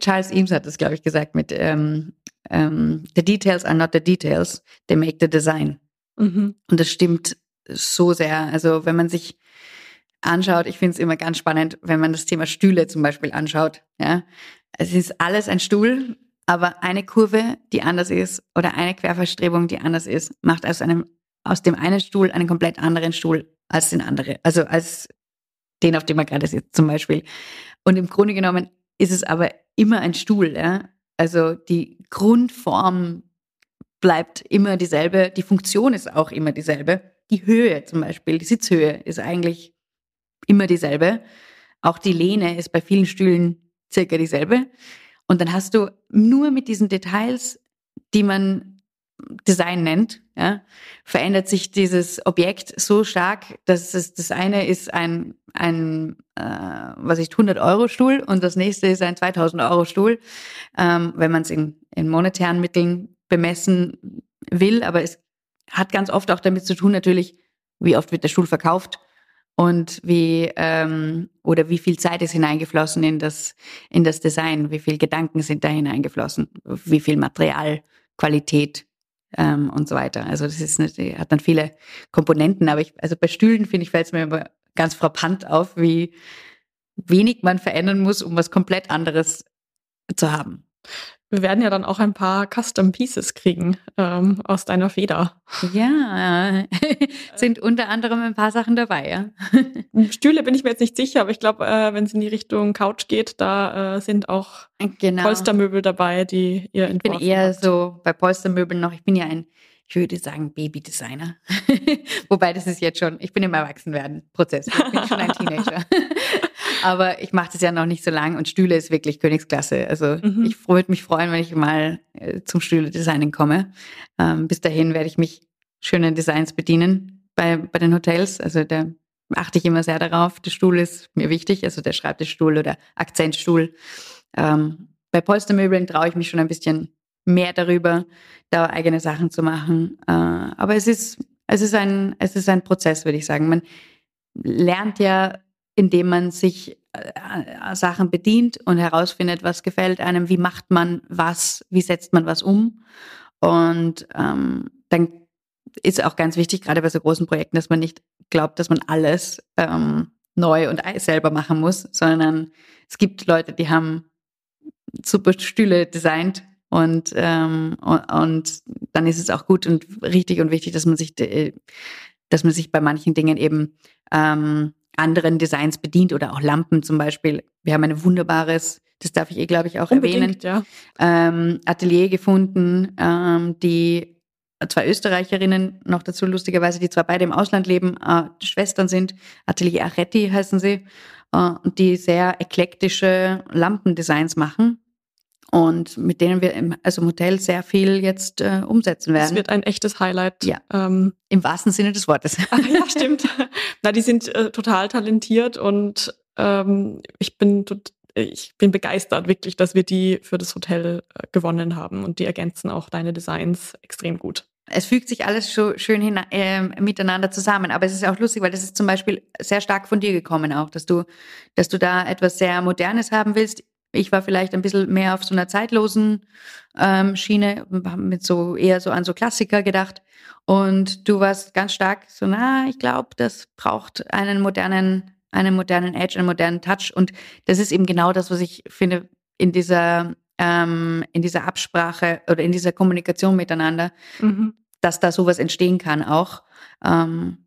Charles Eames hat das, glaube ich, gesagt mit ähm, ähm, The details are not the details, they make the design. Mhm. Und das stimmt so sehr. Also wenn man sich anschaut, ich finde es immer ganz spannend, wenn man das Thema Stühle zum Beispiel anschaut. Ja, es ist alles ein Stuhl, aber eine Kurve, die anders ist, oder eine Querverstrebung, die anders ist, macht aus einem aus dem einen Stuhl einen komplett anderen Stuhl als den anderen. Also als den, auf dem man gerade sitzt zum Beispiel. Und im Grunde genommen ist es aber immer ein Stuhl. Ja? Also die Grundform bleibt immer dieselbe, die Funktion ist auch immer dieselbe. Die Höhe zum Beispiel, die Sitzhöhe ist eigentlich immer dieselbe. Auch die Lehne ist bei vielen Stühlen circa dieselbe. Und dann hast du nur mit diesen Details, die man Design nennt, ja, verändert sich dieses Objekt so stark, dass es das eine ist ein ein äh, was ich 100 Euro Stuhl und das nächste ist ein 2000 Euro Stuhl, ähm, wenn man es in, in monetären Mitteln bemessen will. Aber es hat ganz oft auch damit zu tun, natürlich, wie oft wird der Stuhl verkauft und wie ähm, oder wie viel Zeit ist hineingeflossen in das in das Design, wie viel Gedanken sind da hineingeflossen, wie viel Materialqualität ähm, und so weiter. Also das ist eine, hat dann viele Komponenten, aber ich also bei Stühlen finde ich fällt es mir immer ganz frappant auf, wie wenig man verändern muss, um was komplett anderes zu haben. Wir werden ja dann auch ein paar Custom Pieces kriegen ähm, aus deiner Feder. Ja, sind unter anderem ein paar Sachen dabei, ja. Stühle bin ich mir jetzt nicht sicher, aber ich glaube, äh, wenn es in die Richtung Couch geht, da äh, sind auch genau. Polstermöbel dabei, die ihr entworfen Ich bin eher habt. so bei Polstermöbeln noch, ich bin ja ein ich würde sagen Babydesigner. Wobei das ist jetzt schon, ich bin im Erwachsenwerden-Prozess. Ich bin schon ein Teenager. Aber ich mache das ja noch nicht so lang und Stühle ist wirklich Königsklasse. Also mhm. ich würde mich freuen, wenn ich mal äh, zum Stühle-Designen komme. Ähm, bis dahin werde ich mich schönen Designs bedienen bei, bei den Hotels. Also da achte ich immer sehr darauf. Der Stuhl ist mir wichtig, also der Schreibtischstuhl oder Akzentstuhl. Ähm, bei Polstermöbeln traue ich mich schon ein bisschen mehr darüber, da eigene Sachen zu machen. Äh, aber es ist, es ist ein, es ist ein Prozess, würde ich sagen. Man lernt ja, indem man sich äh, Sachen bedient und herausfindet, was gefällt einem, wie macht man was, wie setzt man was um. Und ähm, dann ist auch ganz wichtig, gerade bei so großen Projekten, dass man nicht glaubt, dass man alles ähm, neu und selber machen muss, sondern es gibt Leute, die haben super Stühle designt und, ähm, und, und dann ist es auch gut und richtig und wichtig, dass man sich, dass man sich bei manchen Dingen eben ähm, anderen Designs bedient oder auch Lampen zum Beispiel. Wir haben ein wunderbares, das darf ich eh, glaube ich, auch Unbedingt, erwähnen, ja. ähm, Atelier gefunden, ähm, die zwei Österreicherinnen noch dazu lustigerweise, die zwar beide im Ausland leben, äh, Schwestern sind, Atelier Aretti heißen sie, äh, die sehr eklektische Lampendesigns machen und mit denen wir im, also im Hotel sehr viel jetzt äh, umsetzen werden. Es wird ein echtes Highlight. Ja, ähm, im wahrsten Sinne des Wortes. Ach, ja, stimmt. Na, die sind äh, total talentiert und ähm, ich bin ich bin begeistert wirklich, dass wir die für das Hotel äh, gewonnen haben und die ergänzen auch deine Designs extrem gut. Es fügt sich alles so schön hin, äh, miteinander zusammen. Aber es ist auch lustig, weil das ist zum Beispiel sehr stark von dir gekommen auch, dass du, dass du da etwas sehr Modernes haben willst. Ich war vielleicht ein bisschen mehr auf so einer zeitlosen ähm, Schiene, mit so eher so an so Klassiker gedacht. Und du warst ganz stark so, na, ich glaube, das braucht einen modernen, einen modernen Edge, einen modernen Touch. Und das ist eben genau das, was ich finde in dieser, ähm, in dieser Absprache oder in dieser Kommunikation miteinander, mhm. dass da sowas entstehen kann auch. Ähm,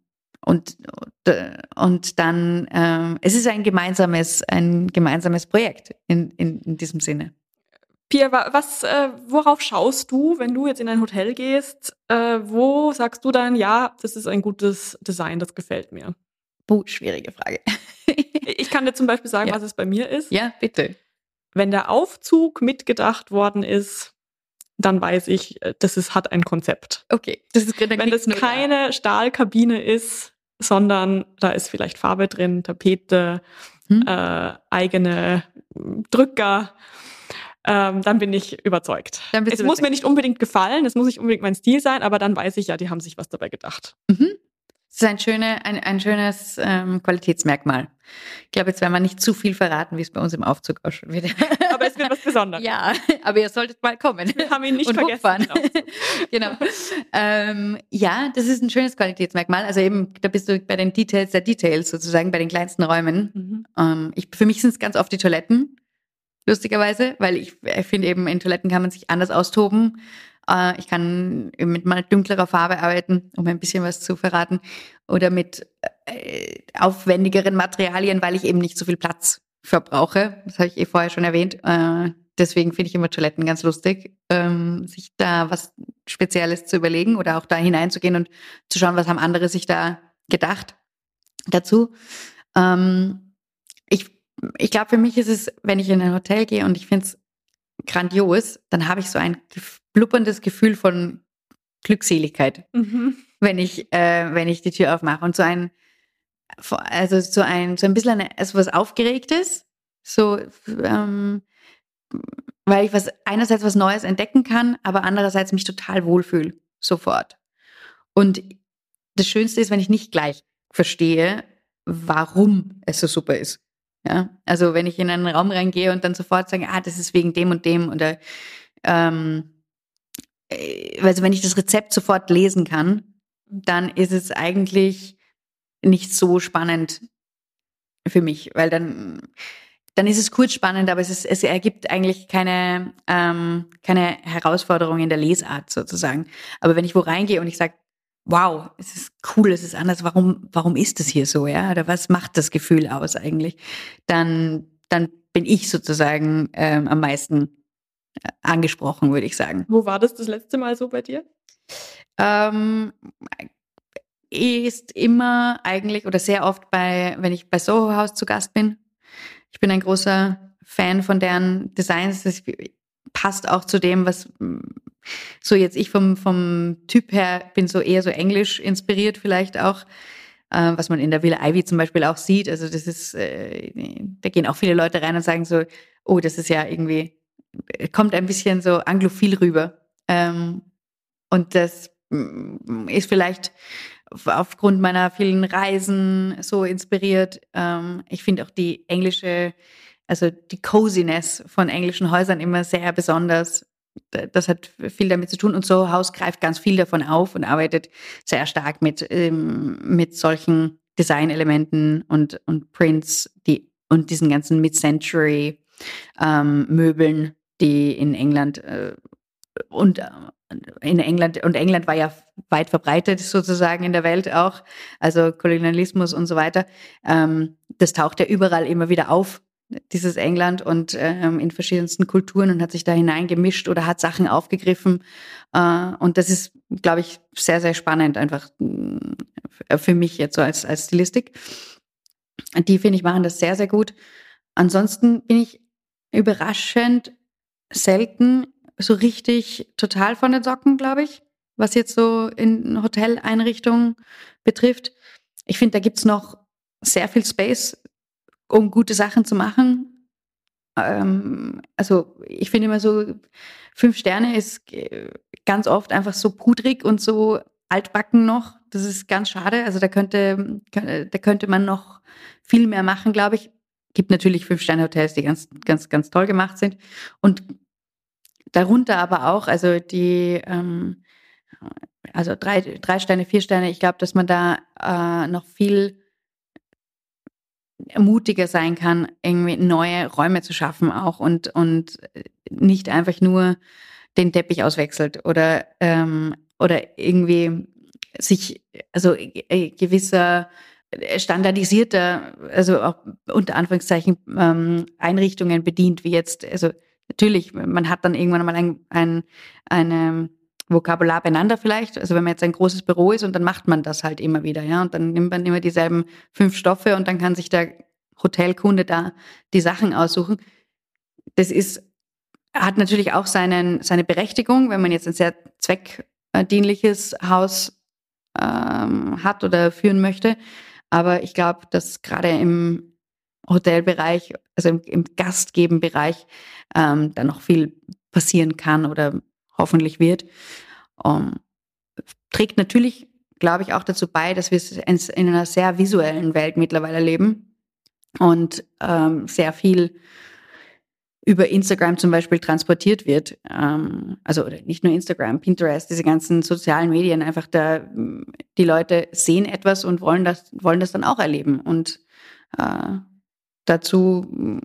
und, und dann, äh, es ist ein gemeinsames, ein gemeinsames Projekt in, in, in diesem Sinne. Pia, was, äh, worauf schaust du, wenn du jetzt in ein Hotel gehst? Äh, wo sagst du dann, ja, das ist ein gutes Design, das gefällt mir? Oh, schwierige Frage. ich kann dir zum Beispiel sagen, ja. was es bei mir ist. Ja, bitte. Wenn der Aufzug mitgedacht worden ist, dann weiß ich, äh, das ist, hat ein Konzept. Okay. Das ist, Wenn das keine Stahlkabine ist, sondern da ist vielleicht Farbe drin, Tapete, hm. äh, eigene Drücker, ähm, dann bin ich überzeugt. es muss mir nicht unbedingt gefallen, es muss nicht unbedingt mein Stil sein, aber dann weiß ich ja, die haben sich was dabei gedacht. Mhm. Das ist ein, schöne, ein, ein schönes ähm, Qualitätsmerkmal. Ich glaube, jetzt werden wir nicht zu viel verraten, wie es bei uns im Aufzug ausschaut. aber es wird was Besonderes. Ja, aber ihr solltet mal kommen. Wir haben ihn nicht und vergessen. genau. Ähm, ja, das ist ein schönes Qualitätsmerkmal. Also eben, da bist du bei den Details der Details sozusagen, bei den kleinsten Räumen. Mhm. Ähm, ich, für mich sind es ganz oft die Toiletten, lustigerweise, weil ich, ich finde eben, in Toiletten kann man sich anders austoben. Äh, ich kann mit mal dunklerer Farbe arbeiten, um ein bisschen was zu verraten. Oder mit äh, aufwendigeren Materialien, weil ich eben nicht so viel Platz verbrauche. Das habe ich eh vorher schon erwähnt. Äh, deswegen finde ich immer Toiletten ganz lustig, ähm, sich da was Spezielles zu überlegen oder auch da hineinzugehen und zu schauen, was haben andere sich da gedacht dazu. Ähm, ich ich glaube, für mich ist es, wenn ich in ein Hotel gehe und ich finde es grandios, dann habe ich so ein blubberndes Gefühl von Glückseligkeit, mhm. wenn ich, äh, wenn ich die Tür aufmache. Und so ein, also so ein, so ein bisschen eine, also was Aufgeregtes, so, ähm, weil ich was, einerseits was Neues entdecken kann, aber andererseits mich total wohlfühle, sofort. Und das Schönste ist, wenn ich nicht gleich verstehe, warum es so super ist. Ja, also wenn ich in einen Raum reingehe und dann sofort sage, ah, das ist wegen dem und dem oder ähm, äh, also wenn ich das Rezept sofort lesen kann, dann ist es eigentlich nicht so spannend für mich, weil dann dann ist es kurz spannend, aber es, ist, es ergibt eigentlich keine, ähm, keine Herausforderung in der Lesart sozusagen. Aber wenn ich wo reingehe und ich sage, wow, es ist cool, es ist anders, warum, warum ist das hier so, ja? Oder was macht das Gefühl aus eigentlich? Dann, dann bin ich sozusagen ähm, am meisten äh, angesprochen, würde ich sagen. Wo war das das letzte Mal so bei dir? Ähm, ist immer eigentlich oder sehr oft bei, wenn ich bei Soho House zu Gast bin. Ich bin ein großer Fan von deren Designs. Das passt auch zu dem, was so jetzt ich vom, vom Typ her bin so eher so englisch inspiriert vielleicht auch, äh, was man in der Villa Ivy zum Beispiel auch sieht. Also das ist, äh, da gehen auch viele Leute rein und sagen so, oh, das ist ja irgendwie kommt ein bisschen so anglophil rüber. Ähm, und das mm, ist vielleicht aufgrund meiner vielen Reisen so inspiriert. Ähm, ich finde auch die englische, also die Coziness von englischen Häusern immer sehr besonders. Das hat viel damit zu tun. Und so Haus greift ganz viel davon auf und arbeitet sehr stark mit, ähm, mit solchen Designelementen und, und Prints, die und diesen ganzen Mid-Century ähm, die in England äh, und äh, in England und England war ja weit verbreitet sozusagen in der Welt auch, also Kolonialismus und so weiter. Ähm, das taucht ja überall immer wieder auf, dieses England und ähm, in verschiedensten Kulturen und hat sich da hineingemischt oder hat Sachen aufgegriffen. Äh, und das ist, glaube ich, sehr, sehr spannend einfach äh, für mich jetzt so als, als Stilistik. Die, finde ich, machen das sehr, sehr gut. Ansonsten bin ich überraschend selten so richtig total von den Socken, glaube ich, was jetzt so in Hoteleinrichtungen betrifft. Ich finde, da gibt's noch sehr viel Space, um gute Sachen zu machen. Ähm, also ich finde immer so, fünf Sterne ist ganz oft einfach so pudrig und so altbacken noch. Das ist ganz schade. Also da könnte, da könnte man noch viel mehr machen, glaube ich gibt natürlich Fünf-Sterne-Hotels, die ganz, ganz, ganz toll gemacht sind. Und darunter aber auch, also die, ähm, also drei, drei Sterne, vier Sterne, ich glaube, dass man da äh, noch viel mutiger sein kann, irgendwie neue Räume zu schaffen auch und, und nicht einfach nur den Teppich auswechselt oder, ähm, oder irgendwie sich, also äh, gewisser standardisierter, also auch unter Anführungszeichen ähm, Einrichtungen bedient, wie jetzt, also natürlich, man hat dann irgendwann mal ein, ein eine Vokabular beieinander vielleicht. Also wenn man jetzt ein großes Büro ist und dann macht man das halt immer wieder, ja, und dann nimmt man immer dieselben fünf Stoffe und dann kann sich der Hotelkunde da die Sachen aussuchen. Das ist, hat natürlich auch seinen, seine Berechtigung, wenn man jetzt ein sehr zweckdienliches Haus ähm, hat oder führen möchte. Aber ich glaube, dass gerade im Hotelbereich, also im, im Gastgebenbereich, ähm, da noch viel passieren kann oder hoffentlich wird. Ähm, trägt natürlich, glaube ich, auch dazu bei, dass wir in einer sehr visuellen Welt mittlerweile leben und ähm, sehr viel über Instagram zum Beispiel transportiert wird. Ähm, also nicht nur Instagram, Pinterest, diese ganzen sozialen Medien, einfach da, die Leute sehen etwas und wollen das, wollen das dann auch erleben. Und äh, dazu,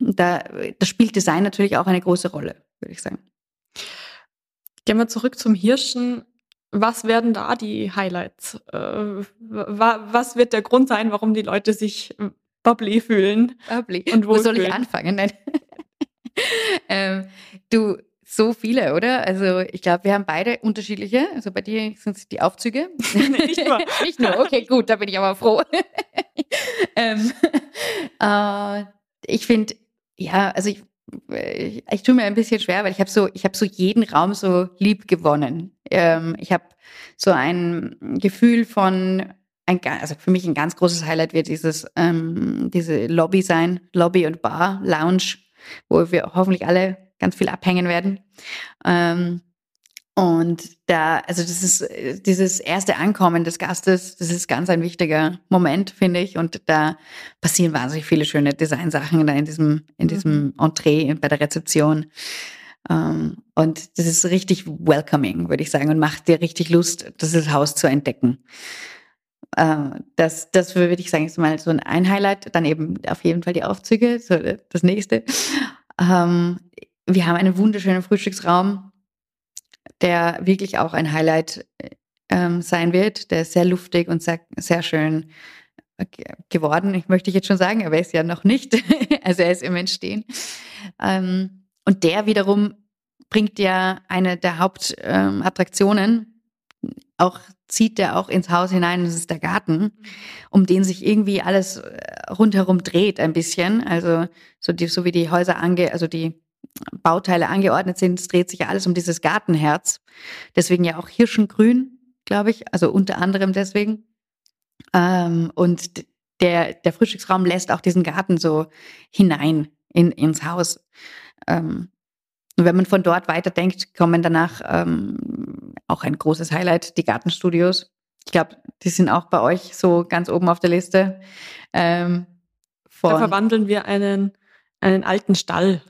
da, da spielt Design natürlich auch eine große Rolle, würde ich sagen. Gehen wir zurück zum Hirschen. Was werden da die Highlights? Äh, was wird der Grund sein, warum die Leute sich bubbly fühlen. Bubbly. Und wo soll ich anfangen? Ähm, du, so viele, oder? Also ich glaube, wir haben beide unterschiedliche. Also bei dir sind es die Aufzüge. nicht nur. nicht nur, okay, gut, da bin ich aber froh. ähm, äh, ich finde, ja, also ich, ich, ich tue mir ein bisschen schwer, weil ich habe so, ich habe so jeden Raum so lieb gewonnen. Ähm, ich habe so ein Gefühl von ein, also für mich ein ganz großes Highlight wird dieses, ähm, diese Lobby sein, Lobby und Bar, Lounge, wo wir hoffentlich alle ganz viel abhängen werden. Ähm, Und da, also das ist dieses erste Ankommen des Gastes, das ist ganz ein wichtiger Moment, finde ich. Und da passieren wahnsinnig viele schöne Designsachen da in diesem, in mhm. diesem Entree bei der Rezeption. Ähm, und das ist richtig welcoming, würde ich sagen, und macht dir richtig Lust, das Haus zu entdecken. Ähm, das, das würde ich sagen, ist mal so ein Highlight. Dann eben auf jeden Fall die Aufzüge, so das nächste. Ähm, wir haben einen wunderschönen Frühstücksraum der wirklich auch ein Highlight ähm, sein wird. Der ist sehr luftig und sehr, sehr schön äh, geworden. Ich möchte jetzt schon sagen, aber er ist ja noch nicht. also er ist im Entstehen. Ähm, und der wiederum bringt ja eine der Hauptattraktionen. Ähm, auch zieht der auch ins Haus hinein, das ist der Garten, um den sich irgendwie alles äh, rundherum dreht ein bisschen. Also so, die, so wie die Häuser ange, also die Bauteile angeordnet sind. Es dreht sich ja alles um dieses Gartenherz. Deswegen ja auch Hirschengrün, glaube ich. Also unter anderem deswegen. Ähm, und der, der Frühstücksraum lässt auch diesen Garten so hinein in, ins Haus. Ähm, und wenn man von dort weiterdenkt, kommen danach ähm, auch ein großes Highlight, die Gartenstudios. Ich glaube, die sind auch bei euch so ganz oben auf der Liste. Ähm, da verwandeln wir einen, einen alten Stall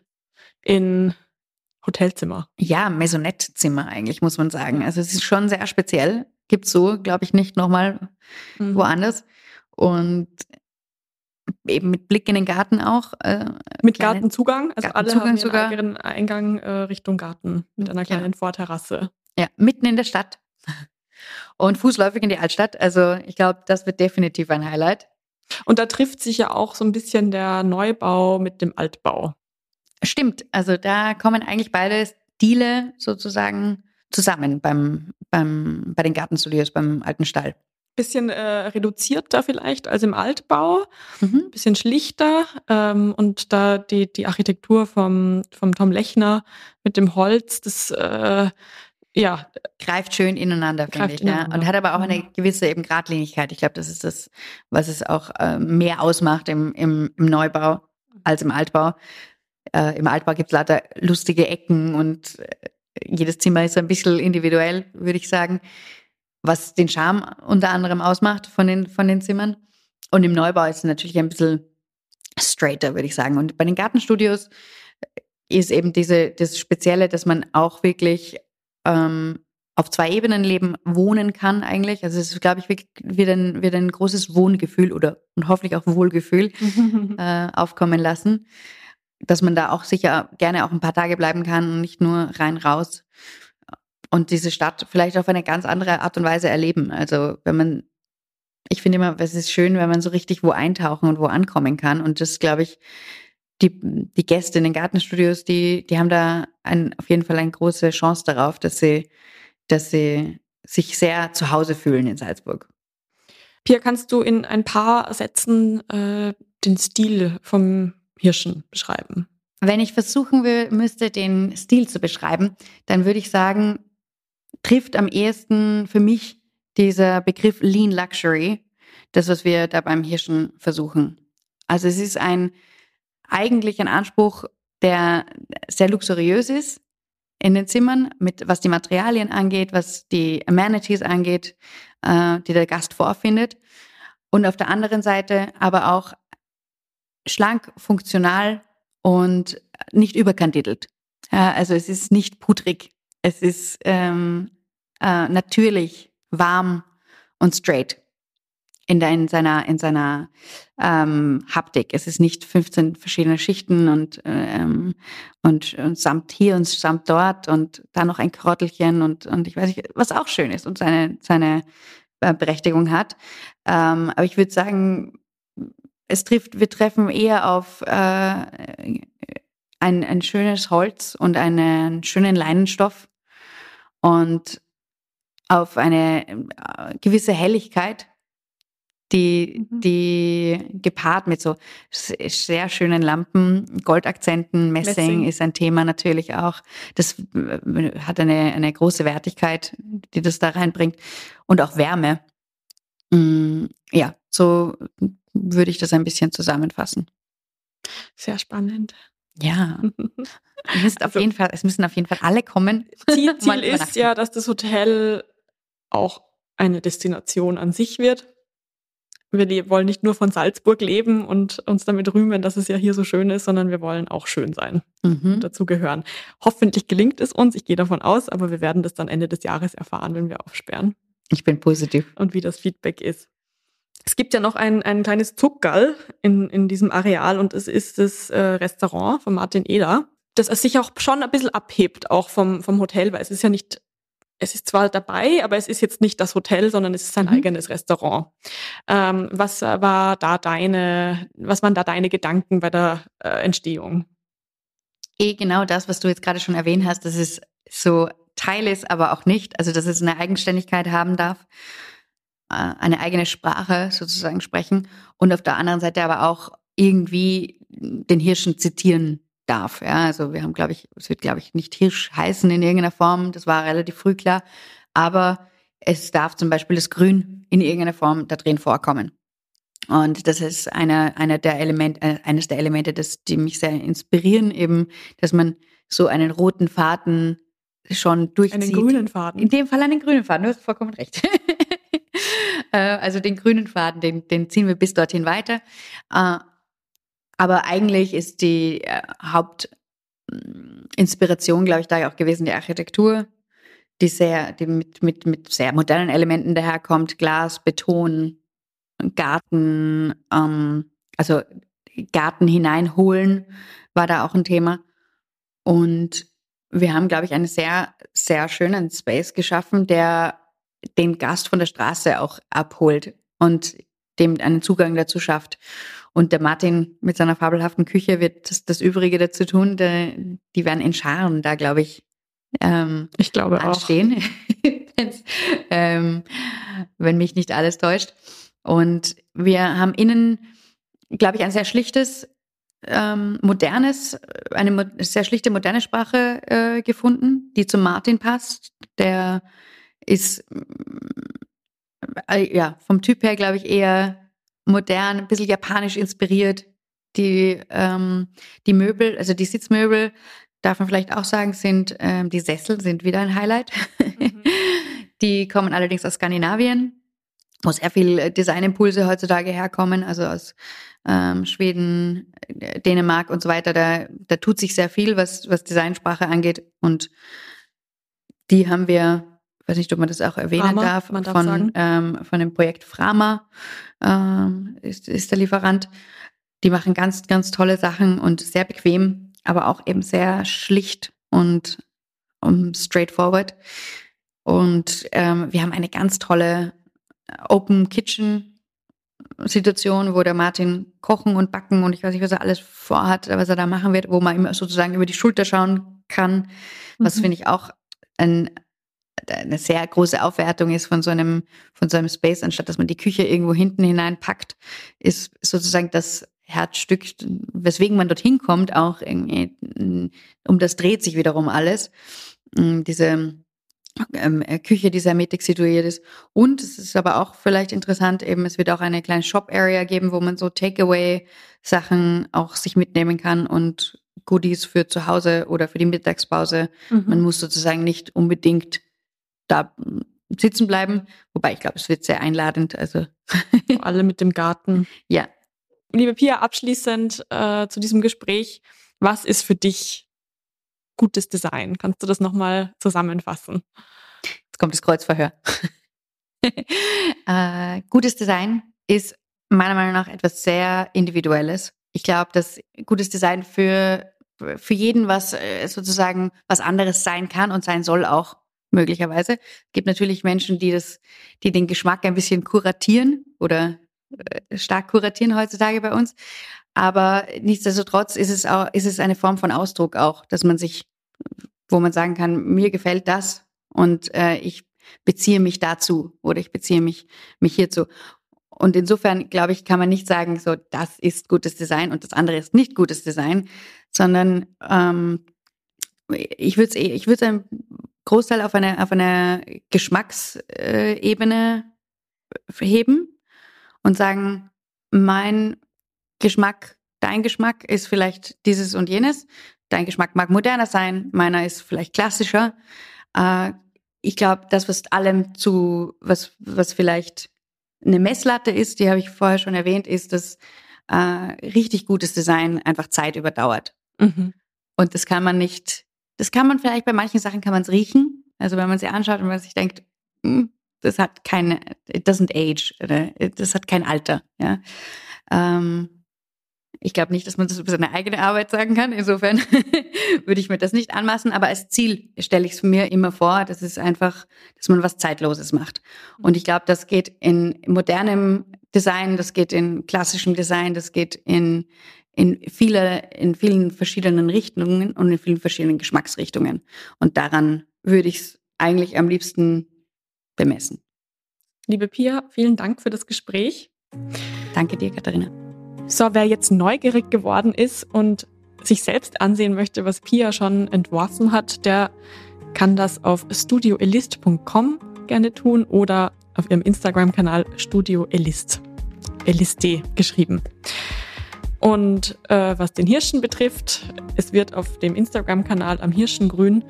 in Hotelzimmer. Ja, Maisonette-Zimmer eigentlich, muss man sagen. Also es ist schon sehr speziell. Gibt so, glaube ich, nicht nochmal mhm. woanders. Und eben mit Blick in den Garten auch. Äh, mit Gartenzugang. Also Gartenzugang alle haben sogar. ihren Eingang äh, Richtung Garten mit einer kleinen ja. Vorterrasse. Ja, mitten in der Stadt. Und fußläufig in die Altstadt. Also ich glaube, das wird definitiv ein Highlight. Und da trifft sich ja auch so ein bisschen der Neubau mit dem Altbau. Stimmt, also da kommen eigentlich beide Stile sozusagen zusammen beim, beim, bei den Gartenstudios, beim alten Stall. Bisschen äh, reduzierter vielleicht als im Altbau, mhm. bisschen schlichter ähm, und da die, die Architektur vom, vom Tom Lechner mit dem Holz, das äh, ja. Greift schön ineinander, finde ich. Ineinander. Ja. Und hat aber auch eine gewisse eben Gradlinigkeit. Ich glaube, das ist das, was es auch äh, mehr ausmacht im, im, im Neubau als im Altbau. Äh, Im Altbau gibt es lauter lustige Ecken und äh, jedes Zimmer ist ein bisschen individuell, würde ich sagen, was den Charme unter anderem ausmacht von den, von den Zimmern. Und im Neubau ist es natürlich ein bisschen straighter, würde ich sagen. Und bei den Gartenstudios ist eben diese, das Spezielle, dass man auch wirklich ähm, auf zwei Ebenen leben, wohnen kann eigentlich. Also es ist, glaube ich, wird ein, wird ein großes Wohngefühl oder und hoffentlich auch Wohlgefühl äh, aufkommen lassen dass man da auch sicher gerne auch ein paar Tage bleiben kann und nicht nur rein raus und diese Stadt vielleicht auf eine ganz andere Art und Weise erleben. Also wenn man, ich finde immer, es ist schön, wenn man so richtig wo eintauchen und wo ankommen kann. Und das glaube ich, die, die Gäste in den Gartenstudios, die, die haben da ein, auf jeden Fall eine große Chance darauf, dass sie, dass sie sich sehr zu Hause fühlen in Salzburg. Pia, kannst du in ein paar Sätzen äh, den Stil vom Hirschen beschreiben? Wenn ich versuchen will, müsste, den Stil zu beschreiben, dann würde ich sagen, trifft am ehesten für mich dieser Begriff Lean Luxury, das, was wir da beim Hirschen versuchen. Also es ist ein eigentlich ein Anspruch, der sehr luxuriös ist in den Zimmern, mit was die Materialien angeht, was die Amenities angeht, äh, die der Gast vorfindet. Und auf der anderen Seite aber auch schlank, funktional und nicht überkandidelt. Also es ist nicht pudrig, es ist ähm, äh, natürlich, warm und straight in, der, in seiner, in seiner ähm, Haptik. Es ist nicht 15 verschiedene Schichten und, ähm, und, und samt hier und samt dort und da noch ein Krottelchen und, und ich weiß nicht, was auch schön ist und seine, seine äh, Berechtigung hat. Ähm, aber ich würde sagen, es trifft, wir treffen eher auf äh, ein, ein schönes Holz und einen schönen Leinenstoff und auf eine äh, gewisse Helligkeit, die, mhm. die gepaart mit so sehr schönen Lampen, Goldakzenten, Messing, Messing, ist ein Thema natürlich auch. Das äh, hat eine, eine große Wertigkeit, die das da reinbringt und auch Wärme. Mm, ja, so würde ich das ein bisschen zusammenfassen. Sehr spannend. Ja. müsst auf also, jeden Fall, es müssen auf jeden Fall alle kommen. Ziel, Ziel ist ja, dass das Hotel auch eine Destination an sich wird. Wir wollen nicht nur von Salzburg leben und uns damit rühmen, dass es ja hier so schön ist, sondern wir wollen auch schön sein mhm. und dazu gehören. Hoffentlich gelingt es uns, ich gehe davon aus, aber wir werden das dann Ende des Jahres erfahren, wenn wir aufsperren. Ich bin positiv. Und wie das Feedback ist. Es gibt ja noch ein, ein kleines Zuckerl in, in diesem Areal und es ist das äh, Restaurant von Martin Eder, das sich auch schon ein bisschen abhebt, auch vom, vom Hotel, weil es ist ja nicht es ist zwar dabei, aber es ist jetzt nicht das Hotel, sondern es ist sein mhm. eigenes Restaurant. Ähm, was war da deine, was waren da deine Gedanken bei der äh, Entstehung? Eh genau das, was du jetzt gerade schon erwähnt hast, dass es so Teil ist, aber auch nicht. Also dass es eine Eigenständigkeit haben darf, eine eigene Sprache sozusagen sprechen und auf der anderen Seite aber auch irgendwie den Hirschen zitieren darf. Ja, also wir haben, glaube ich, es wird, glaube ich, nicht Hirsch heißen in irgendeiner Form. Das war relativ früh klar. Aber es darf zum Beispiel das Grün in irgendeiner Form da drin vorkommen. Und das ist einer einer der Elemente, äh, eines der Elemente, das, die mich sehr inspirieren, eben, dass man so einen roten Faden schon durchzieht. Einen grünen Faden. In dem Fall einen grünen Faden, du hast vollkommen recht. Äh, also den grünen Faden, den, den ziehen wir bis dorthin weiter. Äh, aber eigentlich ist die äh, Hauptinspiration, glaube ich, da ja auch gewesen die Architektur, die sehr, die mit, mit, mit sehr modernen Elementen daherkommt. Glas, Beton, Garten, ähm, also Garten hineinholen war da auch ein Thema. Und wir haben, glaube ich, einen sehr, sehr schönen Space geschaffen, der den Gast von der Straße auch abholt und dem einen Zugang dazu schafft. Und der Martin mit seiner fabelhaften Küche wird das, das Übrige dazu tun. Der, die werden in Scharen da, glaube ich, ähm, ich glaube anstehen, ähm, wenn mich nicht alles täuscht. Und wir haben innen, glaube ich, ein sehr schlichtes, ähm, modernes, eine mo sehr schlichte moderne Sprache äh, gefunden, die zu Martin passt. Der ist äh, ja vom Typ her, glaube ich, eher modern, ein bisschen japanisch inspiriert. Die, ähm, die Möbel, also die Sitzmöbel, darf man vielleicht auch sagen, sind ähm, die Sessel sind wieder ein Highlight. Mhm. die kommen allerdings aus Skandinavien, wo sehr viel Designimpulse heutzutage herkommen, also aus ähm, Schweden, Dänemark und so weiter. Da, da tut sich sehr viel, was, was Designsprache angeht. Und die haben wir weiß nicht, ob man das auch erwähnen Frama, darf, darf von, ähm, von dem Projekt Frama ähm, ist, ist der Lieferant. Die machen ganz, ganz tolle Sachen und sehr bequem, aber auch eben sehr schlicht und um, straightforward. Und ähm, wir haben eine ganz tolle Open Kitchen Situation, wo der Martin kochen und backen und ich weiß nicht, was er alles vorhat, was er da machen wird, wo man immer sozusagen über die Schulter schauen kann. Was mhm. finde ich auch ein eine sehr große Aufwertung ist von so einem, von so einem Space, anstatt dass man die Küche irgendwo hinten hineinpackt, ist sozusagen das Herzstück, weswegen man dorthin kommt, auch irgendwie, um das dreht sich wiederum alles. Mm, diese ähm, Küche, die sehr mittig situiert ist. Und es ist aber auch vielleicht interessant, eben, es wird auch eine kleine Shop-Area geben, wo man so Takeaway-Sachen auch sich mitnehmen kann und Goodies für zu Hause oder für die Mittagspause. Mhm. Man muss sozusagen nicht unbedingt da sitzen bleiben. Wobei ich glaube, es wird sehr einladend. Also alle mit dem Garten. Ja. Liebe Pia, abschließend äh, zu diesem Gespräch, was ist für dich gutes Design? Kannst du das nochmal zusammenfassen? Jetzt kommt das Kreuzverhör. äh, gutes Design ist meiner Meinung nach etwas sehr Individuelles. Ich glaube, dass gutes Design für, für jeden was äh, sozusagen was anderes sein kann und sein soll auch möglicherweise. Es gibt natürlich Menschen, die das, die den Geschmack ein bisschen kuratieren oder äh, stark kuratieren heutzutage bei uns. Aber nichtsdestotrotz ist es auch, ist es eine Form von Ausdruck auch, dass man sich, wo man sagen kann, mir gefällt das und äh, ich beziehe mich dazu oder ich beziehe mich, mich hierzu. Und insofern, glaube ich, kann man nicht sagen, so, das ist gutes Design und das andere ist nicht gutes Design, sondern ähm, ich würde es ich würde es Großteil auf eine, auf eine Geschmacksebene heben und sagen, mein Geschmack, dein Geschmack ist vielleicht dieses und jenes. Dein Geschmack mag moderner sein, meiner ist vielleicht klassischer. Äh, ich glaube, das, was allem zu, was, was vielleicht eine Messlatte ist, die habe ich vorher schon erwähnt, ist, dass äh, richtig gutes Design einfach Zeit überdauert. Mhm. Und das kann man nicht, das kann man vielleicht bei manchen Sachen kann man es riechen. Also wenn man sie anschaut und man sich denkt, hm, das hat keine, it doesn't age, oder das hat kein Alter. Ja. Ähm, ich glaube nicht, dass man das über seine eigene Arbeit sagen kann. Insofern würde ich mir das nicht anmaßen. Aber als Ziel stelle ich es mir immer vor, dass es einfach, dass man was Zeitloses macht. Und ich glaube, das geht in modernem Design, das geht in klassischem Design, das geht in, in, viele, in vielen verschiedenen Richtungen und in vielen verschiedenen Geschmacksrichtungen. Und daran würde ich es eigentlich am liebsten bemessen. Liebe Pia, vielen Dank für das Gespräch. Danke dir, Katharina. So, wer jetzt neugierig geworden ist und sich selbst ansehen möchte, was Pia schon entworfen hat, der kann das auf studioelist.com gerne tun oder auf ihrem Instagram-Kanal Studio Elist. Geschrieben. Und äh, was den Hirschen betrifft, es wird auf dem Instagram-Kanal am Hirschengrün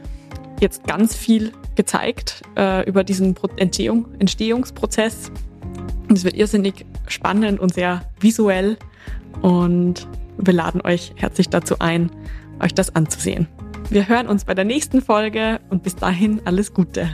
jetzt ganz viel gezeigt äh, über diesen Entstehung, Entstehungsprozess. Es wird irrsinnig spannend und sehr visuell und wir laden euch herzlich dazu ein, euch das anzusehen. Wir hören uns bei der nächsten Folge und bis dahin alles Gute.